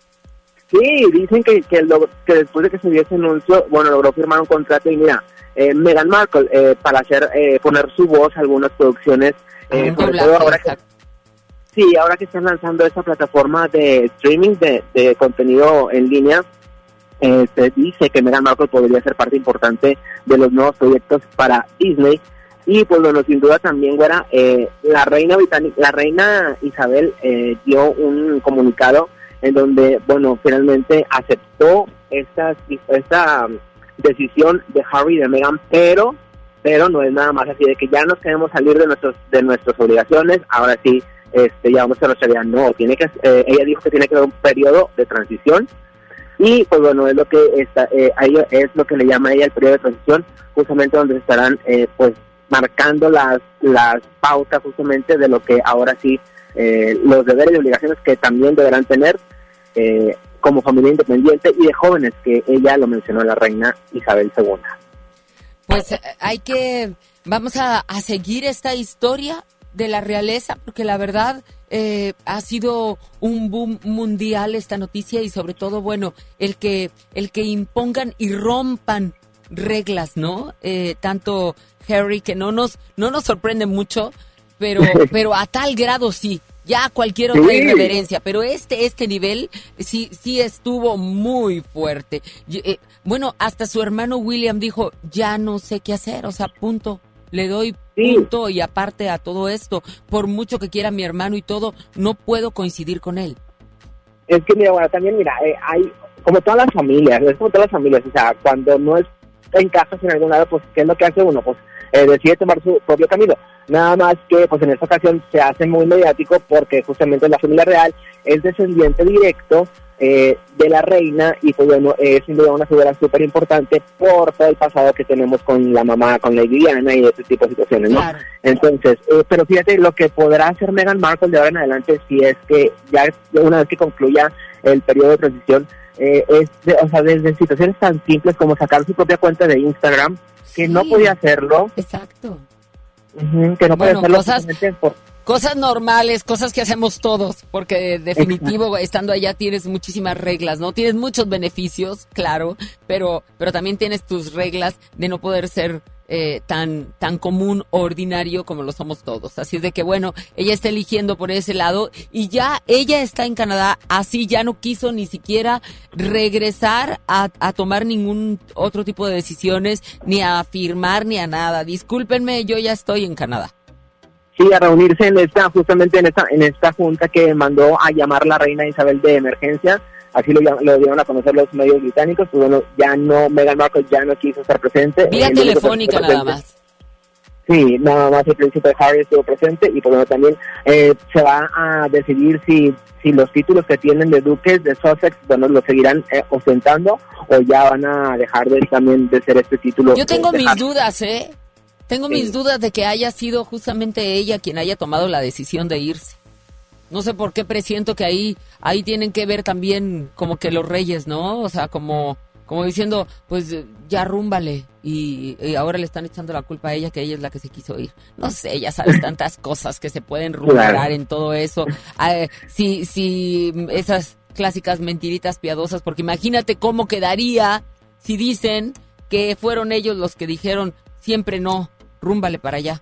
Sí, dicen que, que, lo- que después de que se dio ese anuncio, bueno, logró firmar un contrato y mira, eh, Meghan Markle, eh, para hacer, eh, poner su voz a algunas producciones, eh, un sobre doblaje, todo ahora que, Sí, ahora que están lanzando esta plataforma de streaming de, de contenido en línea, eh, se dice que Meghan Markle podría ser parte importante de los nuevos proyectos para Disney. Y pues bueno, sin duda también, güera, eh, la reina británica, la reina Isabel eh, dio un comunicado en donde, bueno, finalmente aceptó esta, esta decisión de Harry y de Meghan, pero, pero no es nada más así de que ya nos queremos salir de nuestros, de nuestras obligaciones, ahora sí, este, ya vamos a vida. No, tiene que, eh, ella dijo que tiene que haber un periodo de transición y pues bueno, es lo que está, eh, a ella- es lo que le llama ella el periodo de transición, justamente donde estarán eh, pues marcando las, las pautas justamente de lo que ahora sí eh, los deberes y obligaciones que también deberán tener eh, como familia independiente y de jóvenes, que ella lo mencionó la reina Isabel II. Pues eh, hay que, vamos a seguir esta historia de la realeza, porque la verdad eh, ha sido un boom mundial esta noticia y sobre todo, bueno, el que, el que impongan y rompan reglas, ¿no? Eh, tanto Harry, que no nos, no nos sorprende mucho, pero, pero a tal grado sí. Ya cualquier otra Sí. irreverencia, pero este, este nivel sí, sí estuvo muy fuerte. Eh, bueno, hasta su hermano William dijo, ya no sé qué hacer, o sea, punto. Le doy punto y aparte a todo esto, por mucho que quiera mi hermano y todo, no puedo coincidir con él. Es que, mira, bueno, también, mira, eh, hay, como todas las familias, es como todas las familias, o sea, cuando no es encajas en algún lado, pues, ¿qué es lo que hace uno? Pues, eh, decide tomar su propio camino. Nada más que, pues, en esta ocasión se hace muy mediático porque justamente la familia real es descendiente directo eh, de la reina y, pues, bueno, es sin duda una figura súper importante por todo el pasado que tenemos con la mamá, con Lady Diana y este tipo de situaciones, ¿no? Entonces, eh, pero fíjate lo que podrá hacer Meghan Markle de ahora en adelante si es que ya una vez que concluya el periodo de transición, eh, es de- o sea, desde situaciones tan simples como sacar su propia cuenta de Instagram, que no podía hacerlo. Exacto. Que no podía Bueno, hacerlo cosas- Cosas normales, cosas que hacemos todos, porque definitivo estando allá tienes muchísimas reglas, ¿no? Tienes muchos beneficios, claro, pero, pero también tienes tus reglas de no poder ser eh, tan, tan común o ordinario como lo somos todos. Así es de que bueno, ella está eligiendo por ese lado y ya ella está en Canadá, así ya no quiso ni siquiera regresar a, a tomar ningún otro tipo de decisiones, ni a firmar, ni a nada. Discúlpenme, yo ya estoy en Canadá. Sí, a reunirse en esta, justamente en esta, en esta junta que mandó a llamar la reina Isabel de emergencia, así lo, lo dieron a conocer los medios británicos, pues bueno, ya no, Meghan Markle ya no quiso estar presente. Vía que telefónica nada más. Sí, nada más el príncipe Harry estuvo presente y pues bueno, también eh, se va a decidir si, si los títulos que tienen de duques de Sussex, bueno, los seguirán eh, ostentando o ya van a dejar de también de ser este título. Yo tengo mis dudas, ¿eh? Tengo mis dudas de que haya sido justamente ella quien haya tomado la decisión de irse. No sé por qué presiento que ahí, ahí tienen que ver también como que los reyes, ¿no? O sea, como, como diciendo, pues ya rúmbale. Y, y ahora le están echando la culpa a ella que ella es la que se quiso ir. No sé, ya sabes tantas cosas que se pueden Claro. en todo eso. Eh, si, si esas clásicas mentiritas piadosas, porque imagínate cómo quedaría si dicen que fueron ellos los que dijeron siempre no, rúmbale para allá.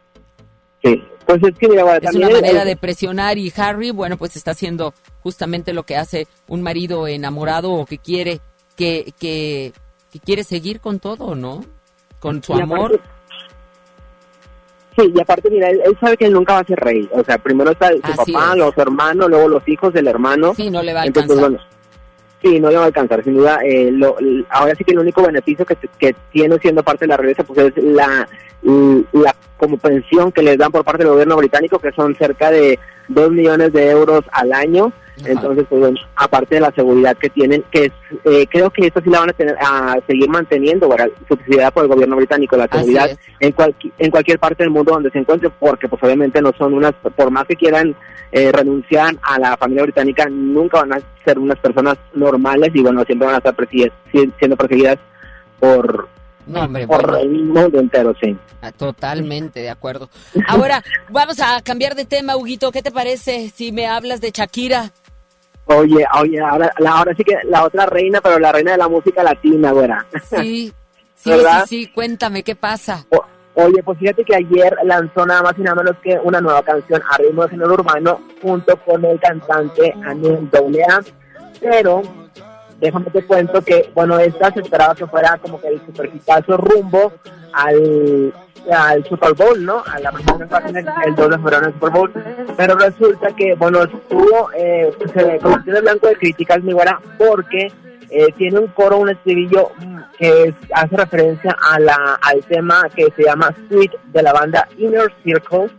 Sí, pues es que mira, bueno, Es una manera de presionar y Harry, bueno, pues está haciendo justamente lo que hace un marido enamorado o que quiere que, que, que quiere seguir con todo, ¿no? Con su Y amor. aparte- Sí, y aparte, mira, él, él sabe que él nunca va a ser rey. O sea, primero está su Así papá, es. luego su hermano, luego los hijos del hermano. Sí, no le va a Entonces, alcanzar. bueno, sí, no le va a alcanzar, sin duda. eh, lo- ahora sí que el único beneficio que, que tiene siendo parte de la realeza, pues es la, la como pensión que les dan por parte del gobierno británico, que son cerca de dos millones de euros al año. Entonces, pues bueno, aparte de la seguridad que tienen, que es, eh, creo que esto sí la van a tener a seguir manteniendo, ¿verdad? subsidiada por el gobierno británico, la seguridad en, cualqui- en cualquier parte del mundo donde se encuentre, porque pues obviamente no son unas, por más que quieran eh, renunciar a la familia británica, nunca van a ser unas personas normales y bueno, siempre van a estar perseguidas- si- siendo perseguidas por, No, hombre, por bueno. el mundo entero, sí. Ah, Totalmente de acuerdo. Ahora, vamos a cambiar de tema, Huguito. ¿Qué te parece si me hablas de Shakira? Oye, oye, ahora, la, ahora sí que la otra reina, pero la reina de la música latina, güera. Sí, sí, ¿Verdad? sí, sí, cuéntame, ¿qué pasa? Oye, pues fíjate que ayer lanzó nada más y nada menos que una nueva canción a ritmo de género urbano junto con el cantante Anuel AA. Pero déjame te cuento que, bueno, esta se esperaba que fuera como que el superhitazo rumbo al, al Super Bowl, ¿no? A la presentación el, el 2 de febrero en el Super Bowl. Pero resulta que, bueno, estuvo, eh, se convirtió en blanco de críticas, mi güera, porque eh, tiene un coro, un estribillo mm, que es- hace referencia a la, al tema que se llama Sweet de la banda Inner Circle,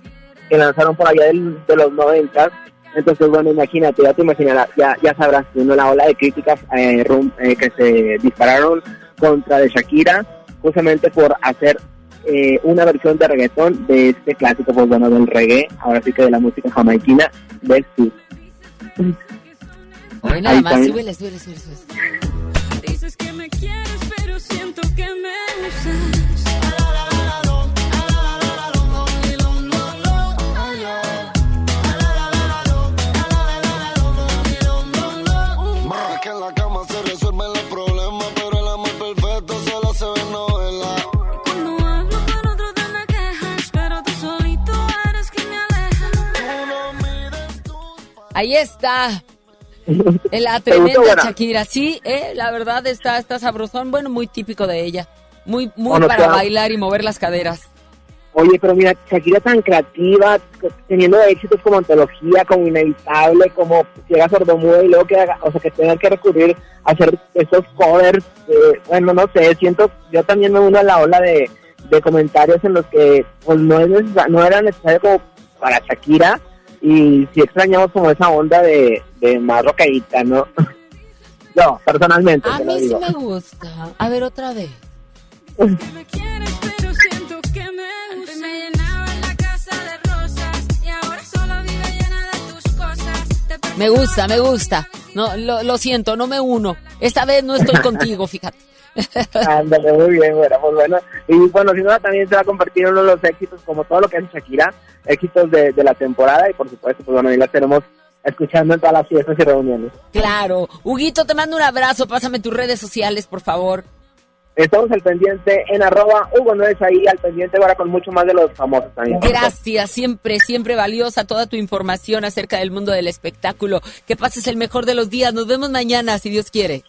que lanzaron por allá del- de los 90. Entonces, bueno, imagínate, ya te imaginarás, ya, ya sabrás, uno la ola de críticas eh, rum- eh, que se dispararon contra de Shakira, justamente por hacer eh, una versión de reggaetón de este clásico, pues bueno, del reggae, ahora sí que de la música jamaiquina, del sur. Hoy nada Ahí más, súbele, súbele, súbele. Dices que me quieres, pero siento que me usas. Ahí está. La ¿Te gustó, tremenda? Shakira, sí, eh, la verdad está, está sabrosón, bueno, muy típico de ella. Muy, muy Bueno, para claro. bailar y mover las caderas. Oye, pero mira, Shakira tan creativa, teniendo éxitos como antología, como inevitable, como llega sordomuda y luego que haga, o sea, que tenga que recurrir a hacer esos covers, eh, bueno, no sé, siento, yo también me uno a la ola de, de comentarios en los que pues no es no era necesario como para Shakira y sí extrañamos como esa onda de, de más ¿no? no, personalmente. A mí sí me gusta. A ver, otra vez. Me gusta, me gusta. No, lo, lo siento, no me uno. Esta vez no estoy contigo, fíjate. Ándale, muy bien, bueno, pues bueno. Y bueno, sin duda también se va a convertir en uno de los éxitos, como todo lo que hace Shakira, éxitos de, de la temporada, y por supuesto, pues bueno, ahí la tenemos escuchando en todas las fiestas y reuniones. Claro. Huguito, te mando un abrazo. Pásame tus redes sociales, por favor. Estamos al pendiente en arroba Hugo no es ahí, al pendiente ahora con mucho más de los famosos también. Gracias, siempre, siempre valiosa toda tu información acerca del mundo del espectáculo. Que pases el mejor de los días. Nos vemos mañana, si Dios quiere.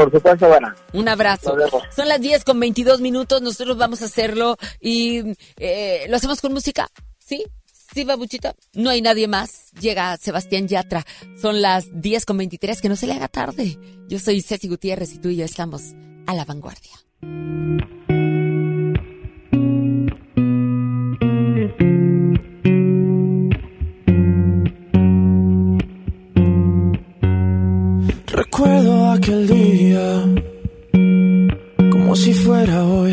Por supuesto, bueno. Un abrazo. Son las 10 con 22 minutos. Nosotros vamos a hacerlo y eh, lo hacemos con música. ¿Sí? Sí, babuchita. No hay nadie más. Llega Sebastián Yatra. Son las 10 con 23. Que no se le haga tarde. Yo soy Ceci Gutiérrez y tú y yo estamos a la vanguardia. Recuerdo aquel día como si fuera hoy.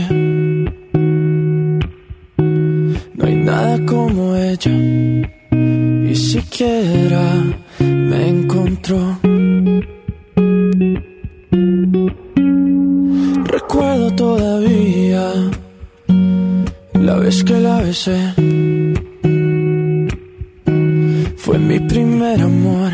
No hay nada como ella y siquiera me encontró. Recuerdo todavía la vez que la besé. Fue mi primer amor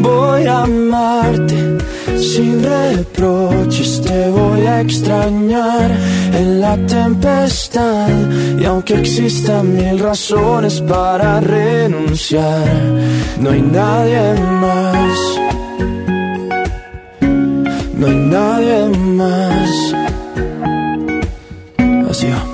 voy a amarte sin reproches, te voy a extrañar en la tempestad. Y aunque existan mil razones para renunciar, no hay nadie más. No hay nadie más. Así va.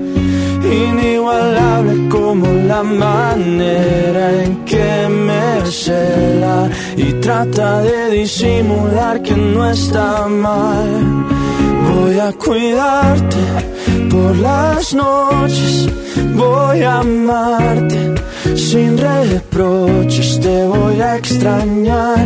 inigualable como la manera en que me cela y trata de disimular que no está mal. Voy a cuidarte por las noches, voy a amarte sin reproches, te voy a extrañar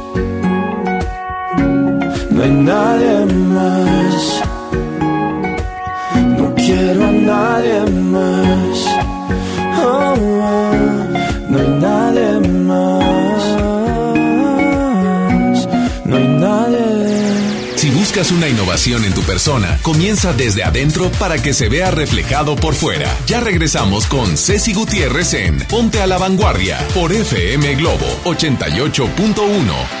No hay nadie más. No quiero a nadie más. Oh, no hay nadie más. No hay nadie. Si buscas una innovación en tu persona, comienza desde adentro para que se vea reflejado por fuera. Ya regresamos con Ceci Gutiérrez en Ponte a la Vanguardia por FM Globo 88.1.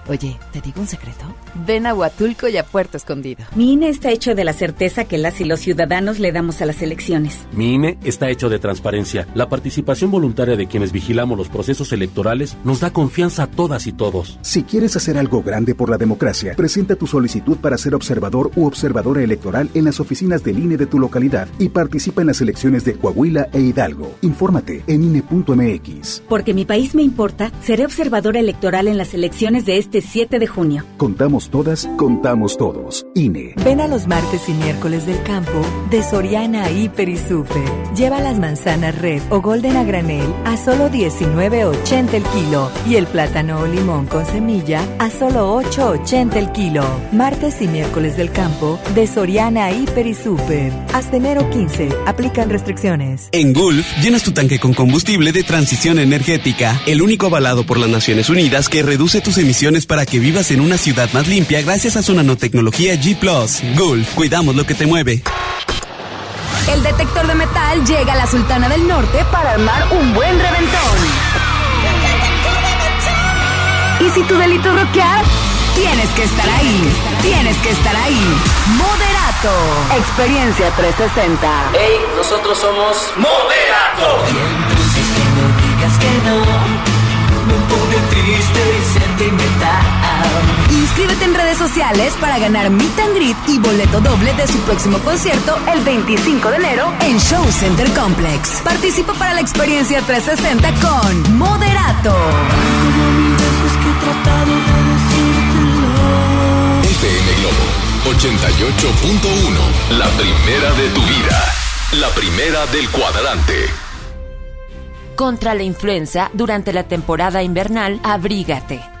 Oye, ¿te digo un secreto? Ven a Huatulco y a Puerto Escondido. Mi INE está hecho de la certeza que las y los ciudadanos le damos a las elecciones. Mi INE está hecho de transparencia. La participación voluntaria de quienes vigilamos los procesos electorales nos da confianza a todas y todos. Si quieres hacer algo grande por la democracia, presenta tu solicitud para ser observador u observadora electoral en las oficinas del INE de tu localidad y participa en las elecciones de Coahuila e Hidalgo. Infórmate en INE.mx. Porque mi país me importa, seré observadora electoral en las elecciones de este 7 de junio. Contamos todas, contamos todos. INE. Ven a los martes y miércoles del campo de Soriana Hiper y Super. Lleva las manzanas red o golden a granel a solo 19.80 el kilo y el plátano o limón con semilla a solo 8.80 el kilo. Martes y miércoles del campo de Soriana Hiper y Super. Hasta enero 15. Aplican restricciones. En Gulf, llenas tu tanque con combustible de transición energética, el único avalado por las Naciones Unidas que reduce tus emisiones para que vivas en una ciudad más limpia gracias a su nanotecnología G ⁇ Gulf, cuidamos lo que te mueve. El detector de metal llega a la Sultana del Norte para armar un buen reventón. Y si tu delito es rockear, tienes que estar ahí. Tienes que estar ahí. Moderato. Experiencia 360. Hey, nosotros somos Moderato. Entonces que no digas que no. Inscríbete en redes sociales para ganar Meet and Greet y boleto doble de su próximo concierto el 25 de enero en Show Center Complex. Participa para la experiencia 360 con Moderato. FM Globo 88.1. La primera de tu vida. La primera del cuadrante. Contra la influenza, durante la temporada invernal, abrígate.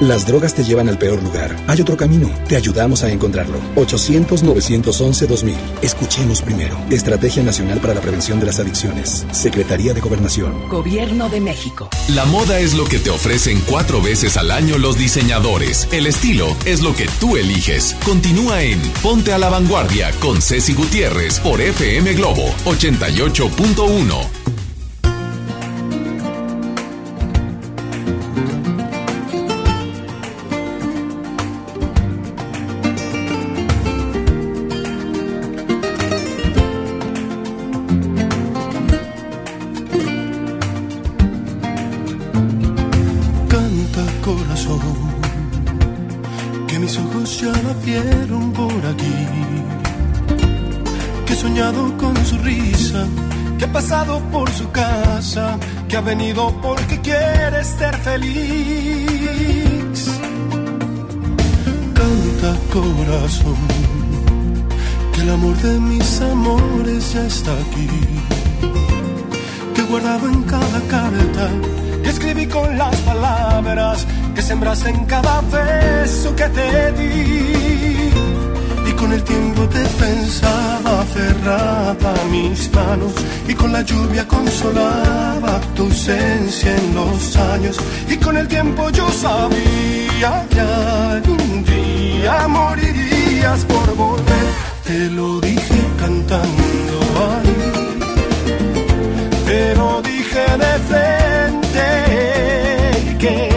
Las drogas te llevan al peor lugar. Hay otro camino. Te ayudamos a encontrarlo. 800-911-2000. Escuchemos primero. Estrategia Nacional para la Prevención de las Adicciones. Secretaría de Gobernación. Gobierno de México. La moda es lo que te ofrecen cuatro veces al año los diseñadores. El estilo es lo que tú eliges. Continúa en Ponte a la Vanguardia con Ceci Gutiérrez por FM Globo 88.1. porque quiere ser feliz. Canta corazón, que el amor de mis amores ya está aquí, que guardado en cada carta que escribí con las palabras que sembraste en cada beso que te di. Con el tiempo te pensaba aferrada a mis manos y con la lluvia consolaba tu ausencia en los años. Y con el tiempo yo sabía que algún día morirías por volver. Te lo dije cantando ahí, te lo dije de frente que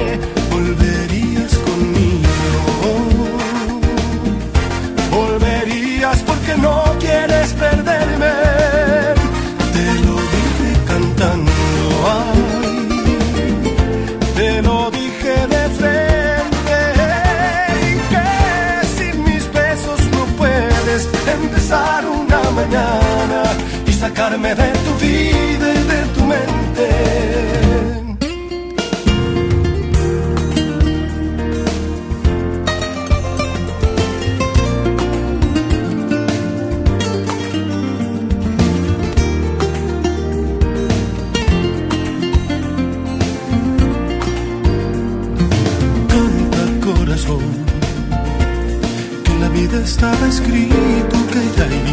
sacarme de tu vida y de tu mente. Estaba escrito que ella y yo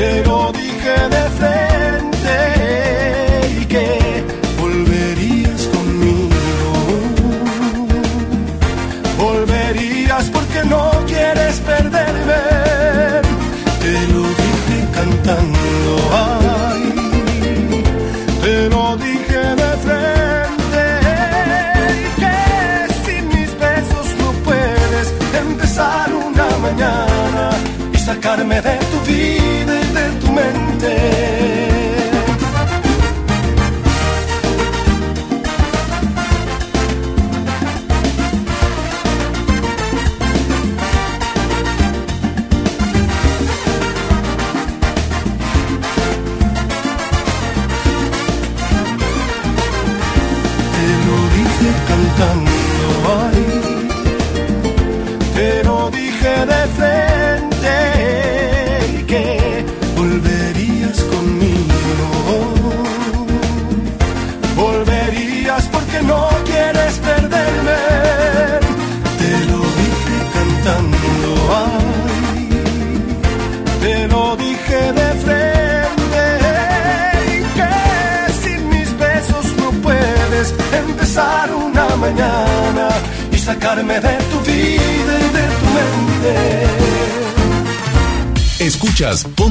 Te lo dije de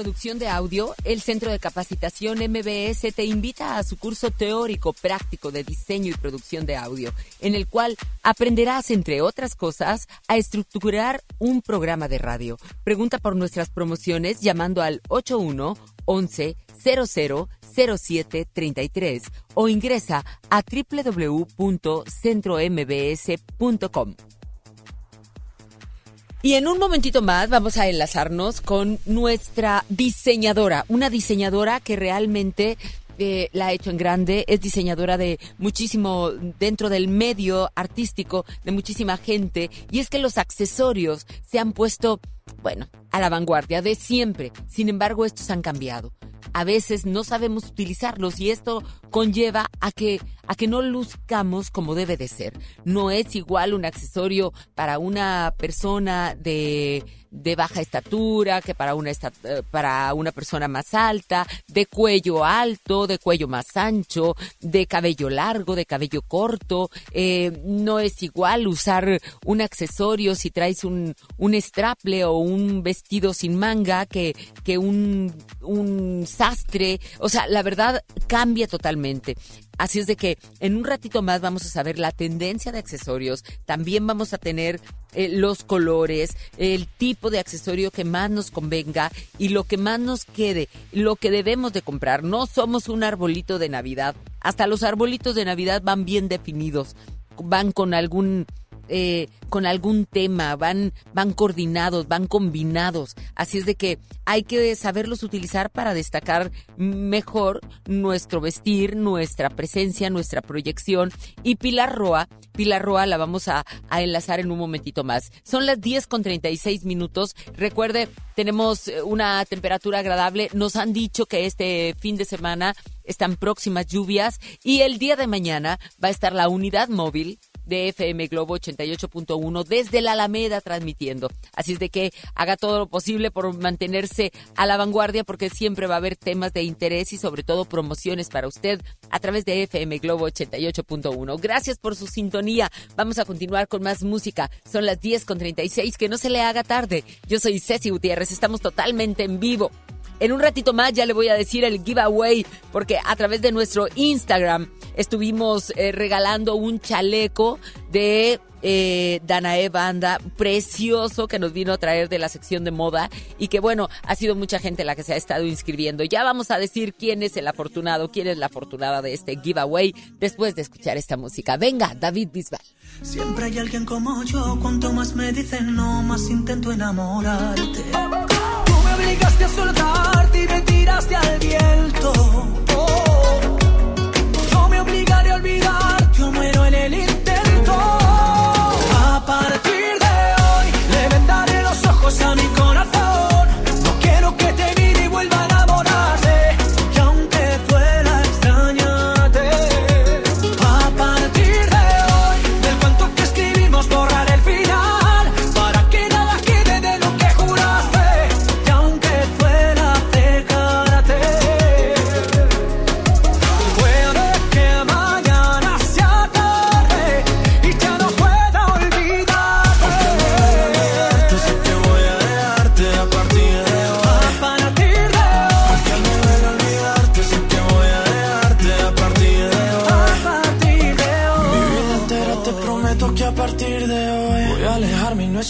¿Te gusta la producción de audio? El Centro de Capacitación MBS te invita a su curso teórico práctico de diseño y producción de audio, en el cual aprenderás, entre otras cosas, a estructurar un programa de radio. Pregunta por nuestras promociones llamando al 81 11 00 0733 o ingresa a www.centrombs.com. Y en un momentito más vamos a enlazarnos con nuestra diseñadora, una diseñadora que realmente eh, la ha hecho en grande, es diseñadora de muchísimo dentro del medio artístico, de muchísima gente, y es que los accesorios se han puesto, bueno, a la vanguardia de siempre. Sin embargo, estos han cambiado. A veces no sabemos utilizarlos y esto conlleva a que a que no luzcamos como debe de ser. No es igual un accesorio para una persona de de baja estatura, que para una, eh, para una persona más alta, de cuello alto, de cuello más ancho, de cabello largo, de cabello corto. Eh, no es igual usar un accesorio si traes un, un straple o un vestido sin manga que, que un, un sastre. O sea, la verdad cambia totalmente. Así es de que en un ratito más vamos a saber la tendencia de accesorios. También vamos a tener eh, los colores, el tipo de accesorio que más nos convenga y lo que más nos quede, lo que debemos de comprar. No somos un arbolito de Navidad. Hasta los arbolitos de Navidad van bien definidos, van con algún eh, con algún tema, van, van coordinados, van combinados. Así es de que hay que saberlos utilizar para destacar mejor nuestro vestir, nuestra presencia, nuestra proyección. Y Pilar Roa, Pilar Roa la vamos a, a enlazar en un momentito más. Son las 10 con 36 minutos. Recuerde, tenemos eh, una temperatura agradable. Nos han dicho que este fin de semana están próximas lluvias y el día de mañana va a estar la unidad móvil de FM Globo 88.1 desde la Alameda transmitiendo. Así es de que haga todo lo posible por mantenerse a la vanguardia porque siempre va a haber temas de interés y sobre todo promociones para usted a través de FM Globo 88.1. Gracias por su sintonía. Vamos a continuar con más música. Son las 10 con 36. Que no se le haga tarde. Yo soy Ceci Gutiérrez. Estamos totalmente en vivo. En un ratito más ya le voy a decir el giveaway porque a través de nuestro Instagram estuvimos eh, regalando un chaleco de eh, Danae Banda, precioso, que nos vino a traer de la sección de moda y que bueno, ha sido mucha gente la que se ha estado inscribiendo. Ya vamos a decir quién es el afortunado, quién es la afortunada de este giveaway después de escuchar esta música. Venga, David Bisbal. Siempre hay alguien como yo, cuanto más me dicen no, más intento enamorarte obligaste a soltarte y me tiraste al viento. Oh, yo me obligaré a olvidarte, yo muero en el intento. A partir de hoy, le vendaré los ojos a mi corazón.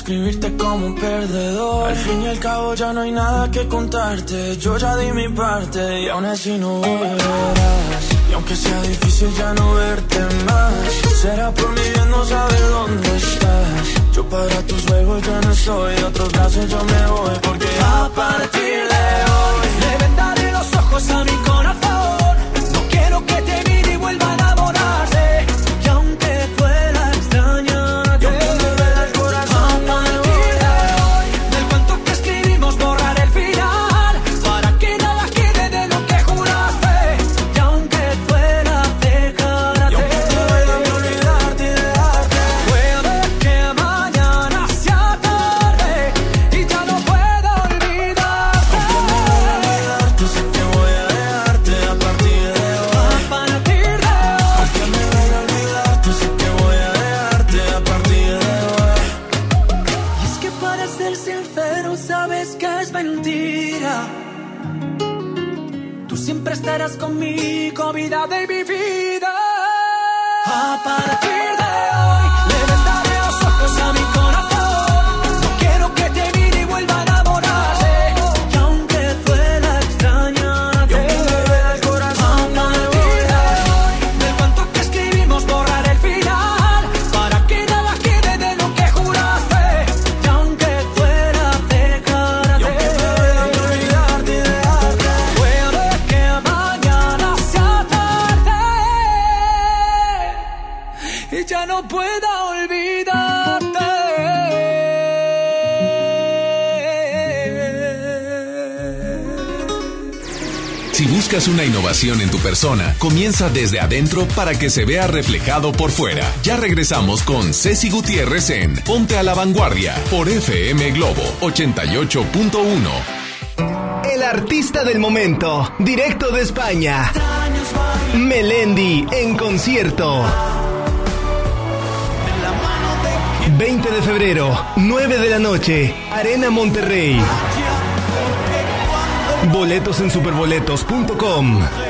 Alejarme y no escribirte como un perdedor. Al fin y al cabo ya no hay nada que contarte. Yo ya di mi parte y aún así no volverás. Y aunque sea difícil ya no verte más, será por mi bien no saber dónde estás. Yo para tus juegos ya no soy, de otros brazos yo me voy. Porque a partir de hoy le vendaré los ojos a mi corazón. Conmigo, vida buscas una innovación en tu persona, comienza desde adentro para que se vea reflejado por fuera. Ya regresamos con Ceci Gutiérrez en Ponte a la Vanguardia por FM Globo 88.1. El artista del momento, directo de España. Melendi en concierto. 20 de febrero, 9 de la noche, Arena Monterrey. Boletos en superboletos.com.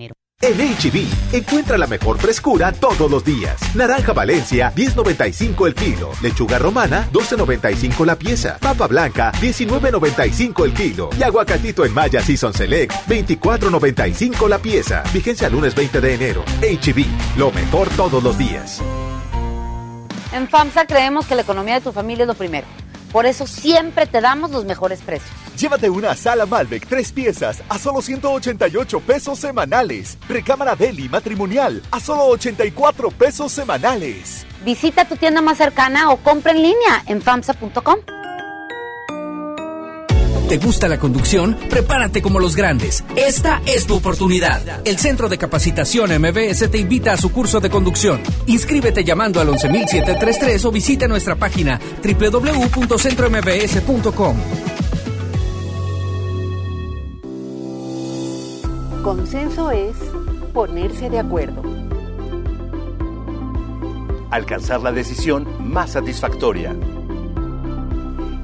En HB, encuentra la mejor frescura todos los días. Naranja Valencia, 10.95 el kilo. Lechuga romana, 12.95 la pieza. Papa blanca, 19.95 el kilo. Y aguacatito en Maya Season Select, 24.95 la pieza. Vigencia lunes 20 de enero. HB, lo mejor todos los días. En FAMSA creemos que la economía de tu familia es lo primero. Por eso siempre te damos los mejores precios. Llévate una sala Malbec tres piezas a solo 188 pesos semanales. Recámara Deli matrimonial a solo 84 pesos semanales. Visita tu tienda más cercana o compra en línea en FAMSA.com. ¿Te gusta la conducción? Prepárate como los grandes. Esta es tu oportunidad. El Centro de Capacitación MBS te invita a su curso de conducción. Inscríbete llamando al 11733 o visita nuestra página www.centrombs.com. Consenso es ponerse de acuerdo. Alcanzar la decisión más satisfactoria.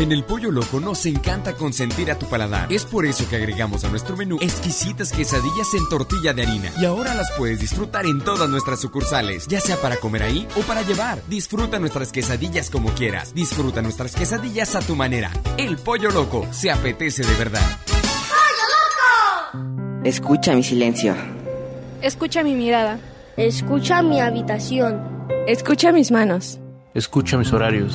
En el Pollo Loco nos encanta consentir a tu paladar. Es por eso que agregamos a nuestro menú exquisitas quesadillas en tortilla de harina. Y ahora las puedes disfrutar en todas nuestras sucursales, ya sea para comer ahí o para llevar. Disfruta nuestras quesadillas como quieras. Disfruta nuestras quesadillas a tu manera. El Pollo Loco se apetece de verdad. Escucha mi silencio. Escucha mi mirada. Escucha mi habitación. Escucha mis manos. Escucha mis horarios.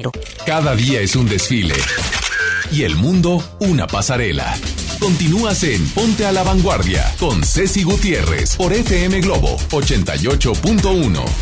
Cada día es un desfile. Y el mundo una pasarela. Continúas en Ponte a la Vanguardia con Ceci Gutiérrez por FM Globo 88.1.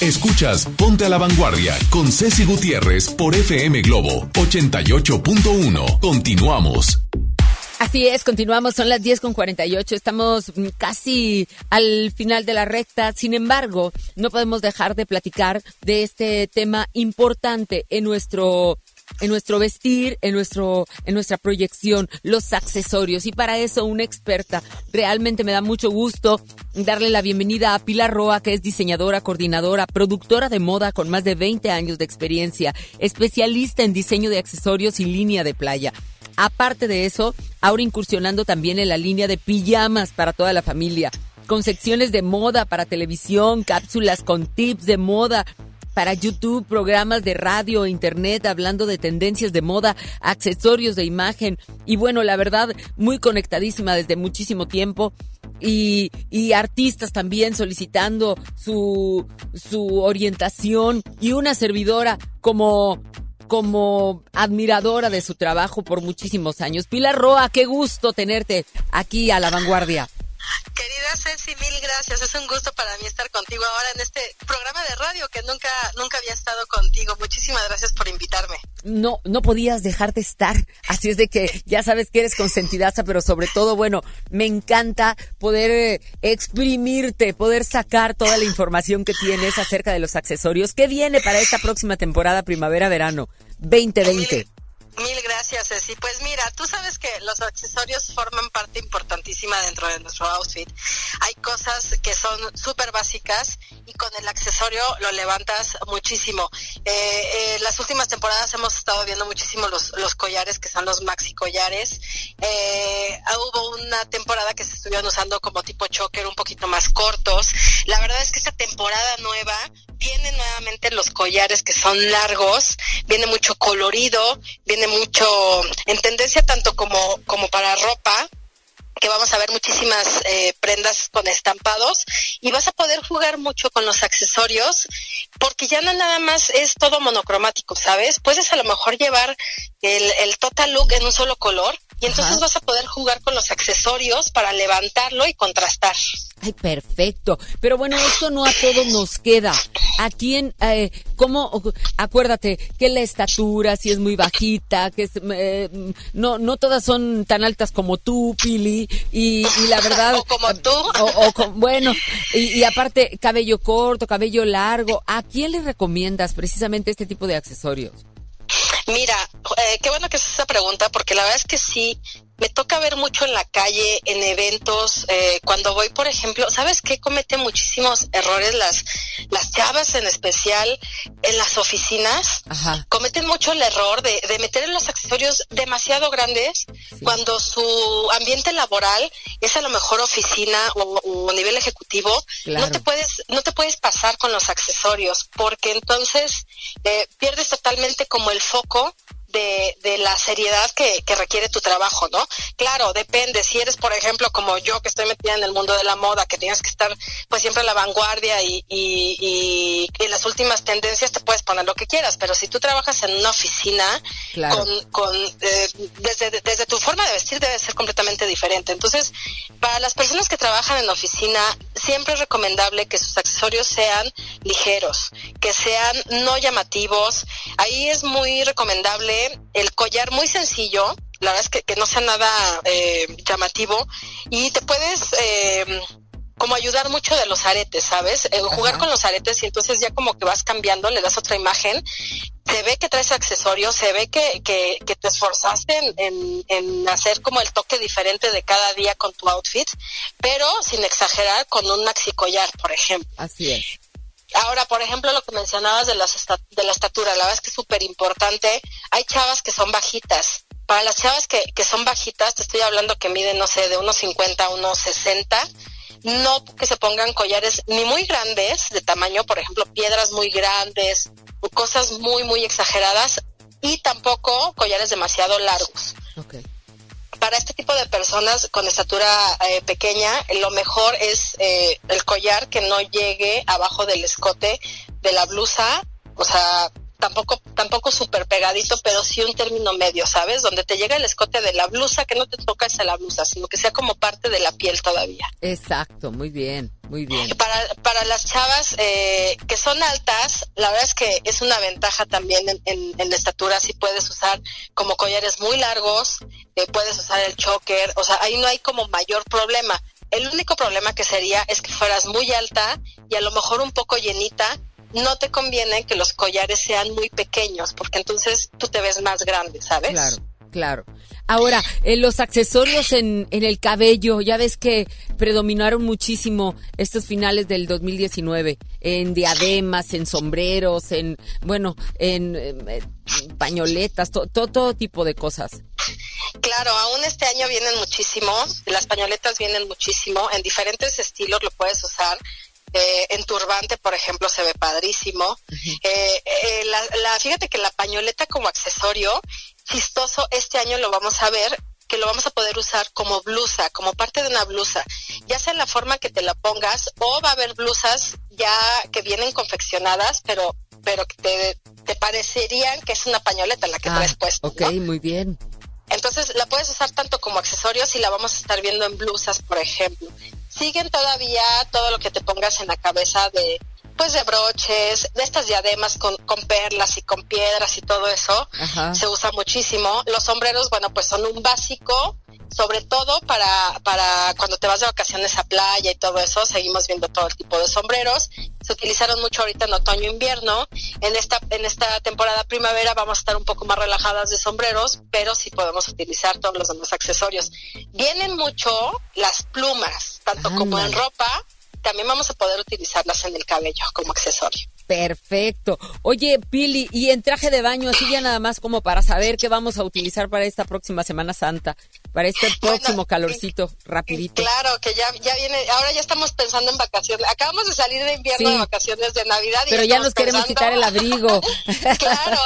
Escuchas Ponte a la Vanguardia con Ceci Gutiérrez por FM Globo 88.1. Continuamos. Así es, continuamos, son las 10 con 48, estamos casi al final de la recta, sin embargo, no podemos dejar de platicar de este tema importante en nuestro en nuestro vestir, en nuestro en nuestra proyección, los accesorios y para eso una experta. Realmente me da mucho gusto darle la bienvenida a Pilar Roa, que es diseñadora, coordinadora, productora de moda con más de 20 años de experiencia, especialista en diseño de accesorios y línea de playa. Aparte de eso, ahora incursionando también en la línea de pijamas para toda la familia, con secciones de moda para televisión, cápsulas con tips de moda para YouTube, programas de radio, internet, hablando de tendencias de moda, accesorios de imagen y bueno, la verdad, muy conectadísima desde muchísimo tiempo. Y, artistas también solicitando su, su orientación y una servidora como como admiradora de su trabajo por muchísimos años. Pilar Roa, qué gusto tenerte aquí a la vanguardia. Querida Ceci, mil gracias. Es un gusto para mí estar contigo ahora en este programa de radio que nunca, nunca había estado contigo. Muchísimas gracias por invitarme. No, no podías dejar de estar. Así es de que ya sabes que eres consentidaza, pero sobre todo, bueno, me encanta poder eh, exprimirte, poder sacar toda la información que tienes acerca de los accesorios. ¿Qué viene para esta próxima temporada primavera-verano 2020? Mil gracias, Ceci. Pues mira, tú sabes que los accesorios forman parte importantísima dentro de nuestro outfit. Hay cosas que son súper básicas y con el accesorio lo levantas muchísimo. Eh, eh, las últimas temporadas hemos estado viendo muchísimo los, los collares que son los maxi collares. Eh, hubo una temporada que se estuvieron usando como tipo choker un poquito más cortos. La verdad es que esta temporada nueva vienen nuevamente los collares que son largos, viene mucho colorido, viene mucho en tendencia tanto como, como para ropa, que vamos a ver muchísimas eh, prendas con estampados y vas a poder jugar mucho con los accesorios porque ya no nada más es todo monocromático, ¿sabes? Puedes a lo mejor llevar el, el total look en un solo color y entonces Ajá. vas a poder jugar con los accesorios para levantarlo y contrastar. Ay, perfecto. Pero bueno, esto no a todos nos queda. ¿A quién, eh, cómo, acuérdate, que la estatura, si es muy bajita, que es, eh, no, no todas son tan altas como tú, Pili, y, y la verdad. O como tú. O, o con- bueno, y, y aparte, cabello corto, cabello largo. ¿A quién le recomiendas precisamente este tipo de accesorios? Mira, eh, qué bueno que haces esa pregunta porque la verdad es que sí, me toca ver mucho en la calle, en eventos, eh, cuando voy, por ejemplo, ¿sabes qué? Cometen muchísimos errores las, las chavas en especial en las oficinas. Ajá. Cometen mucho el error de, de meter en los accesorios demasiado grandes cuando su ambiente laboral es a lo mejor oficina o, o nivel ejecutivo. Claro. No te puedes, no te puedes pasar con los accesorios porque entonces eh, pierdes totalmente como el foco de, de la seriedad que, que requiere tu trabajo, ¿no? Claro, depende. Si eres, por ejemplo, como yo que estoy metida en el mundo de la moda, que tienes que estar pues siempre a la vanguardia y, y, las últimas tendencias te puedes poner lo que quieras, pero si tú trabajas en una oficina Claro. con, con eh, desde, desde tu forma de vestir debe ser completamente diferente. Entonces, para las personas que trabajan en oficina, siempre es recomendable que sus accesorios sean ligeros, que sean no llamativos. Ahí es muy recomendable el collar muy sencillo, la verdad es que, que no sea nada eh, llamativo y te puedes... Eh, como ayudar mucho de los aretes, ¿sabes? Eh, jugar Ajá. con los aretes y entonces ya como que vas cambiando, le das otra imagen. Se ve que traes accesorios, se ve que, que, que te esforzaste en, en, en hacer como el toque diferente de cada día con tu outfit, pero sin exagerar con un maxi collar, por ejemplo. Así es. Ahora, por ejemplo, lo que mencionabas de, las de la estatura, la verdad es que es súper importante. Hay chavas que son bajitas. Para las chavas que, que son bajitas, te estoy hablando que miden, no sé, de unos 50 a unos 60, no que se pongan collares ni muy grandes, de tamaño, por ejemplo, piedras muy grandes, cosas muy, muy exageradas, y tampoco collares demasiado largos para este tipo de personas con estatura eh, pequeña, lo mejor es eh, el collar que no llegue abajo del escote de la blusa, o sea, tampoco tampoco súper pegadito, pero sí un término medio, ¿sabes? Donde te llega el escote de la blusa, que no te toca esa la blusa, sino que sea como parte de la piel todavía. Exacto, muy bien, muy bien. Para, para las chavas eh, que son altas, la verdad es que es una ventaja también en, en- en la estatura, si puedes usar como collares muy largos, eh, puedes usar el choker, o sea, ahí no hay como mayor problema. El único problema que sería es que fueras muy alta y a lo mejor un poco llenita, no te conviene que los collares sean muy pequeños, porque entonces tú te ves más grande, ¿sabes? Claro, claro. Ahora, eh, los accesorios en, en el cabello, ya ves que predominaron muchísimo estos finales del 2019, en diademas, en sombreros, en, bueno, en eh, eh, pañoletas, to- to- todo tipo de cosas. Claro, aún este año vienen muchísimo, las pañoletas vienen muchísimo, en diferentes estilos lo puedes usar. Eh, en turbante, por ejemplo, se ve padrísimo. Eh, eh, la, la- fíjate que la pañoleta como accesorio, chistoso, este año lo vamos a ver que lo vamos a poder usar como blusa, como parte de una blusa, ya sea en la forma que te la pongas o va a haber blusas ya que vienen confeccionadas, pero pero que te, te parecerían que es una pañoleta la que traes puesta. Ah, ok, ¿no? muy bien. Entonces la puedes usar tanto como accesorios y la vamos a estar viendo en blusas, por ejemplo. Siguen todavía todo lo que te pongas en la cabeza de, pues de broches, de estas diademas con, con perlas y con piedras y todo eso. Ajá. Se usa muchísimo. Los sombreros, bueno, pues son un básico, sobre todo para, para cuando te vas de vacaciones a playa y todo eso. Seguimos viendo todo el tipo de sombreros. Se utilizaron mucho ahorita en otoño-invierno. En esta, en esta temporada primavera vamos a estar un poco más relajadas de sombreros, pero sí podemos utilizar todos los demás accesorios. Vienen mucho las plumas, tanto como en ropa, también vamos a poder utilizarlas en el cabello como accesorio. Perfecto. Oye, Pili, y en traje de baño, así ya nada más como para saber qué vamos a utilizar para esta próxima Semana Santa, para este próximo calorcito, rapidito. Claro, que ya, ya viene, ahora ya estamos pensando en vacaciones. Acabamos de salir de invierno Sí. de vacaciones de Navidad. y Pero ya nos queremos pensando- quitar el abrigo. claro.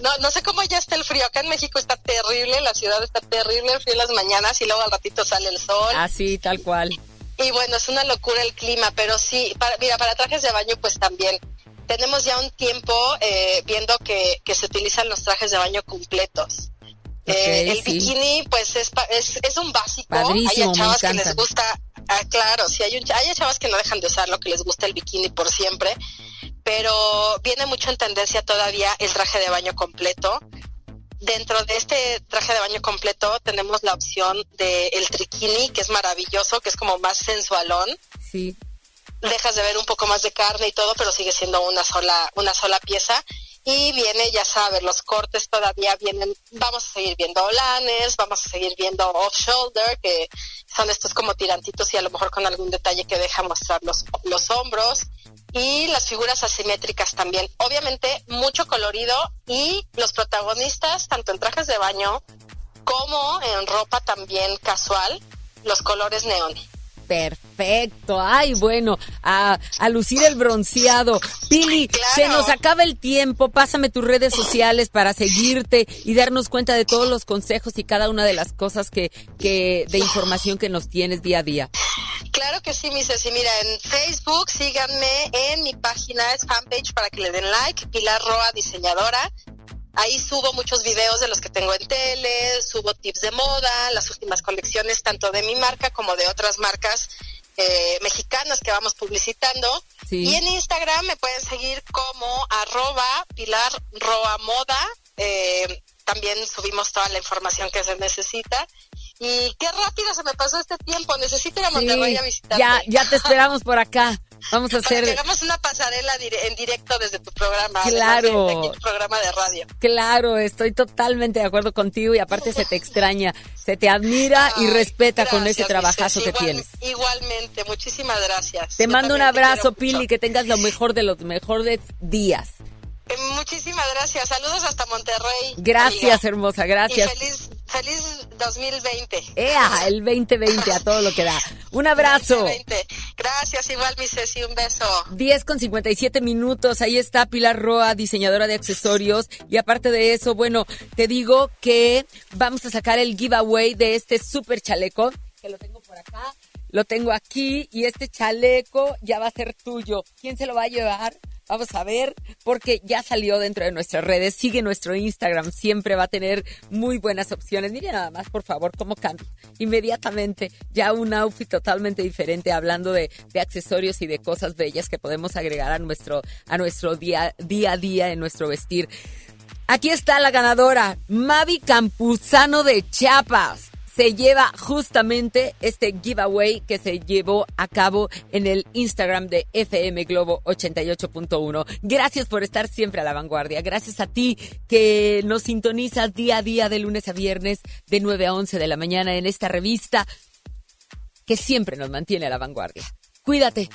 No, no sé cómo ya está el frío. Acá en México está terrible, la ciudad está terrible, el frío en las mañanas y luego al ratito sale el sol. Así, tal cual. Y bueno, es una locura el clima, pero sí, para, mira, para trajes de baño pues también. Tenemos ya un tiempo eh, viendo que, que se utilizan los trajes de baño completos. Eh, el sí. bikini pues es, es, es un básico. Padrísimo, hay chavas que les gusta, ah, claro, sí, hay, un, hay chavas que no dejan de usarlo, que les gusta el bikini por siempre, pero viene mucho en tendencia todavía el traje de baño completo. Dentro de este traje de baño completo tenemos la opción de el triquini, que es maravilloso, que es como más sensualón. Sí. Dejas de ver un poco más de carne y todo, pero sigue siendo una sola, una sola pieza. Y viene, ya sabes, los cortes todavía vienen, vamos a seguir viendo olanes, vamos a seguir viendo off-shoulder, que son estos como tirantitos y a lo mejor con algún detalle que deja mostrar los, los hombros. Y las figuras asimétricas también. Obviamente, mucho colorido y los protagonistas, tanto en trajes de baño como en ropa también casual, los colores neón. Perfecto. Ay, bueno, a, a lucir el bronceado. Pili, se nos acaba el tiempo. Pásame tus redes sociales para seguirte y darnos cuenta de todos los consejos y cada una de las cosas que, que de información que nos tienes día a día. Claro que sí, mi Ceci. Mira, en Facebook síganme en mi página, es fanpage para que le den like, Pilar Roa Diseñadora. Ahí subo muchos videos de los que tengo en tele, subo tips de moda, las últimas colecciones tanto de mi marca como de otras marcas eh, mexicanas que vamos publicitando. Sí. Y en Instagram me pueden seguir como arroba Pilar Roa Moda. Eh, también subimos toda la información que se necesita. Y qué rápido se me pasó este tiempo. Necesito ir a Sí, Monterrey a visitarte. ya, ya te esperamos por acá. Vamos a Para que hacer, hagamos una pasarela en directo desde tu programa. Claro. tu programa de radio. claro, estoy totalmente de acuerdo contigo y aparte se te extraña, se te admira y respeta con ese Gracias, trabajazo que tienes. Igualmente, muchísimas gracias. Te Yo mando un abrazo. Pili, que tengas lo mejor de los mejores días. Eh, Muchísimas gracias. Saludos hasta Monterrey. Gracias, amiga. hermosa, gracias. Y feliz, feliz 2020. ¡Ea! El 2020 a todo lo que da. Un abrazo. 2020. Gracias, igual mi Ceci, un beso. 10 con 57 minutos. Ahí está Pilar Roa, diseñadora de accesorios. Y aparte de eso, bueno, te digo que vamos a sacar el giveaway de este super chaleco. Que lo tengo por acá. Lo tengo aquí. Y este chaleco ya va a ser tuyo. ¿Quién se lo va a llevar? Vamos a ver, porque ya salió dentro de nuestras redes. Sigue nuestro Instagram, siempre va a tener muy buenas opciones. Mire nada más, por favor, cómo cambia. Inmediatamente, ya un outfit totalmente diferente, hablando de, de accesorios y de cosas bellas que podemos agregar a nuestro, a nuestro día, día a día en nuestro vestir. Aquí está la ganadora, Mavi Campuzano de Chiapas. Se lleva justamente este giveaway que se llevó a cabo en el Instagram de FM Globo 88.1. Gracias por estar siempre a la vanguardia. Gracias a ti que nos sintonizas día a día de lunes a viernes de 9 a 11 de la mañana en esta revista que siempre nos mantiene a la vanguardia. Cuídate.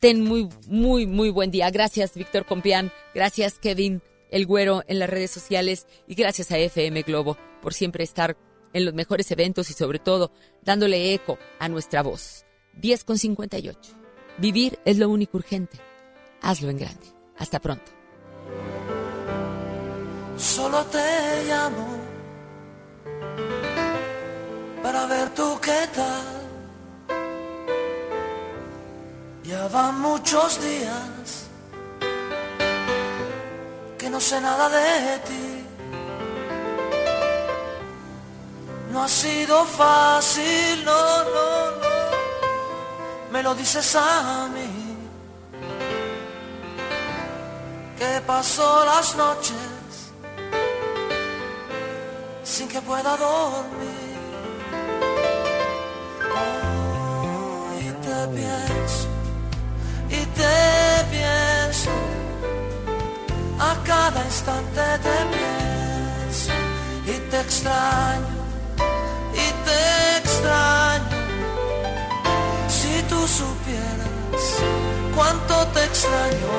Ten muy, muy, muy buen día. Gracias, Víctor Compián. Gracias, Kevin, el güero en las redes sociales. Y gracias a FM Globo por siempre estar en los mejores eventos y sobre todo dándole eco a nuestra voz. 10 con 58. Vivir es lo único urgente. Hazlo en grande. Hasta pronto. Solo te llamo para ver tú qué tal. Ya van muchos días que no sé nada de ti. No ha sido fácil, no, no, no. Me lo dices a mí. Que pasó las noches sin que pueda dormir. Oh, y te pienso, y te pienso. A cada instante te pienso y te extraño, extraño. Si tú supieras cuánto te extraño.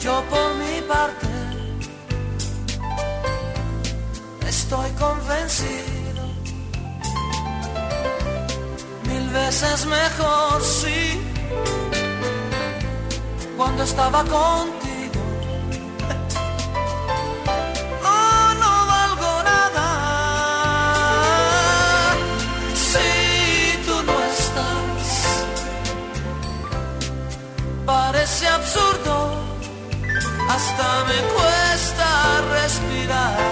Yo por mi parte estoy convencido mil veces mejor sí cuando estaba contigo. Oh, no valgo nada si tú no estás. Parece absurdo hasta me cuesta respirar.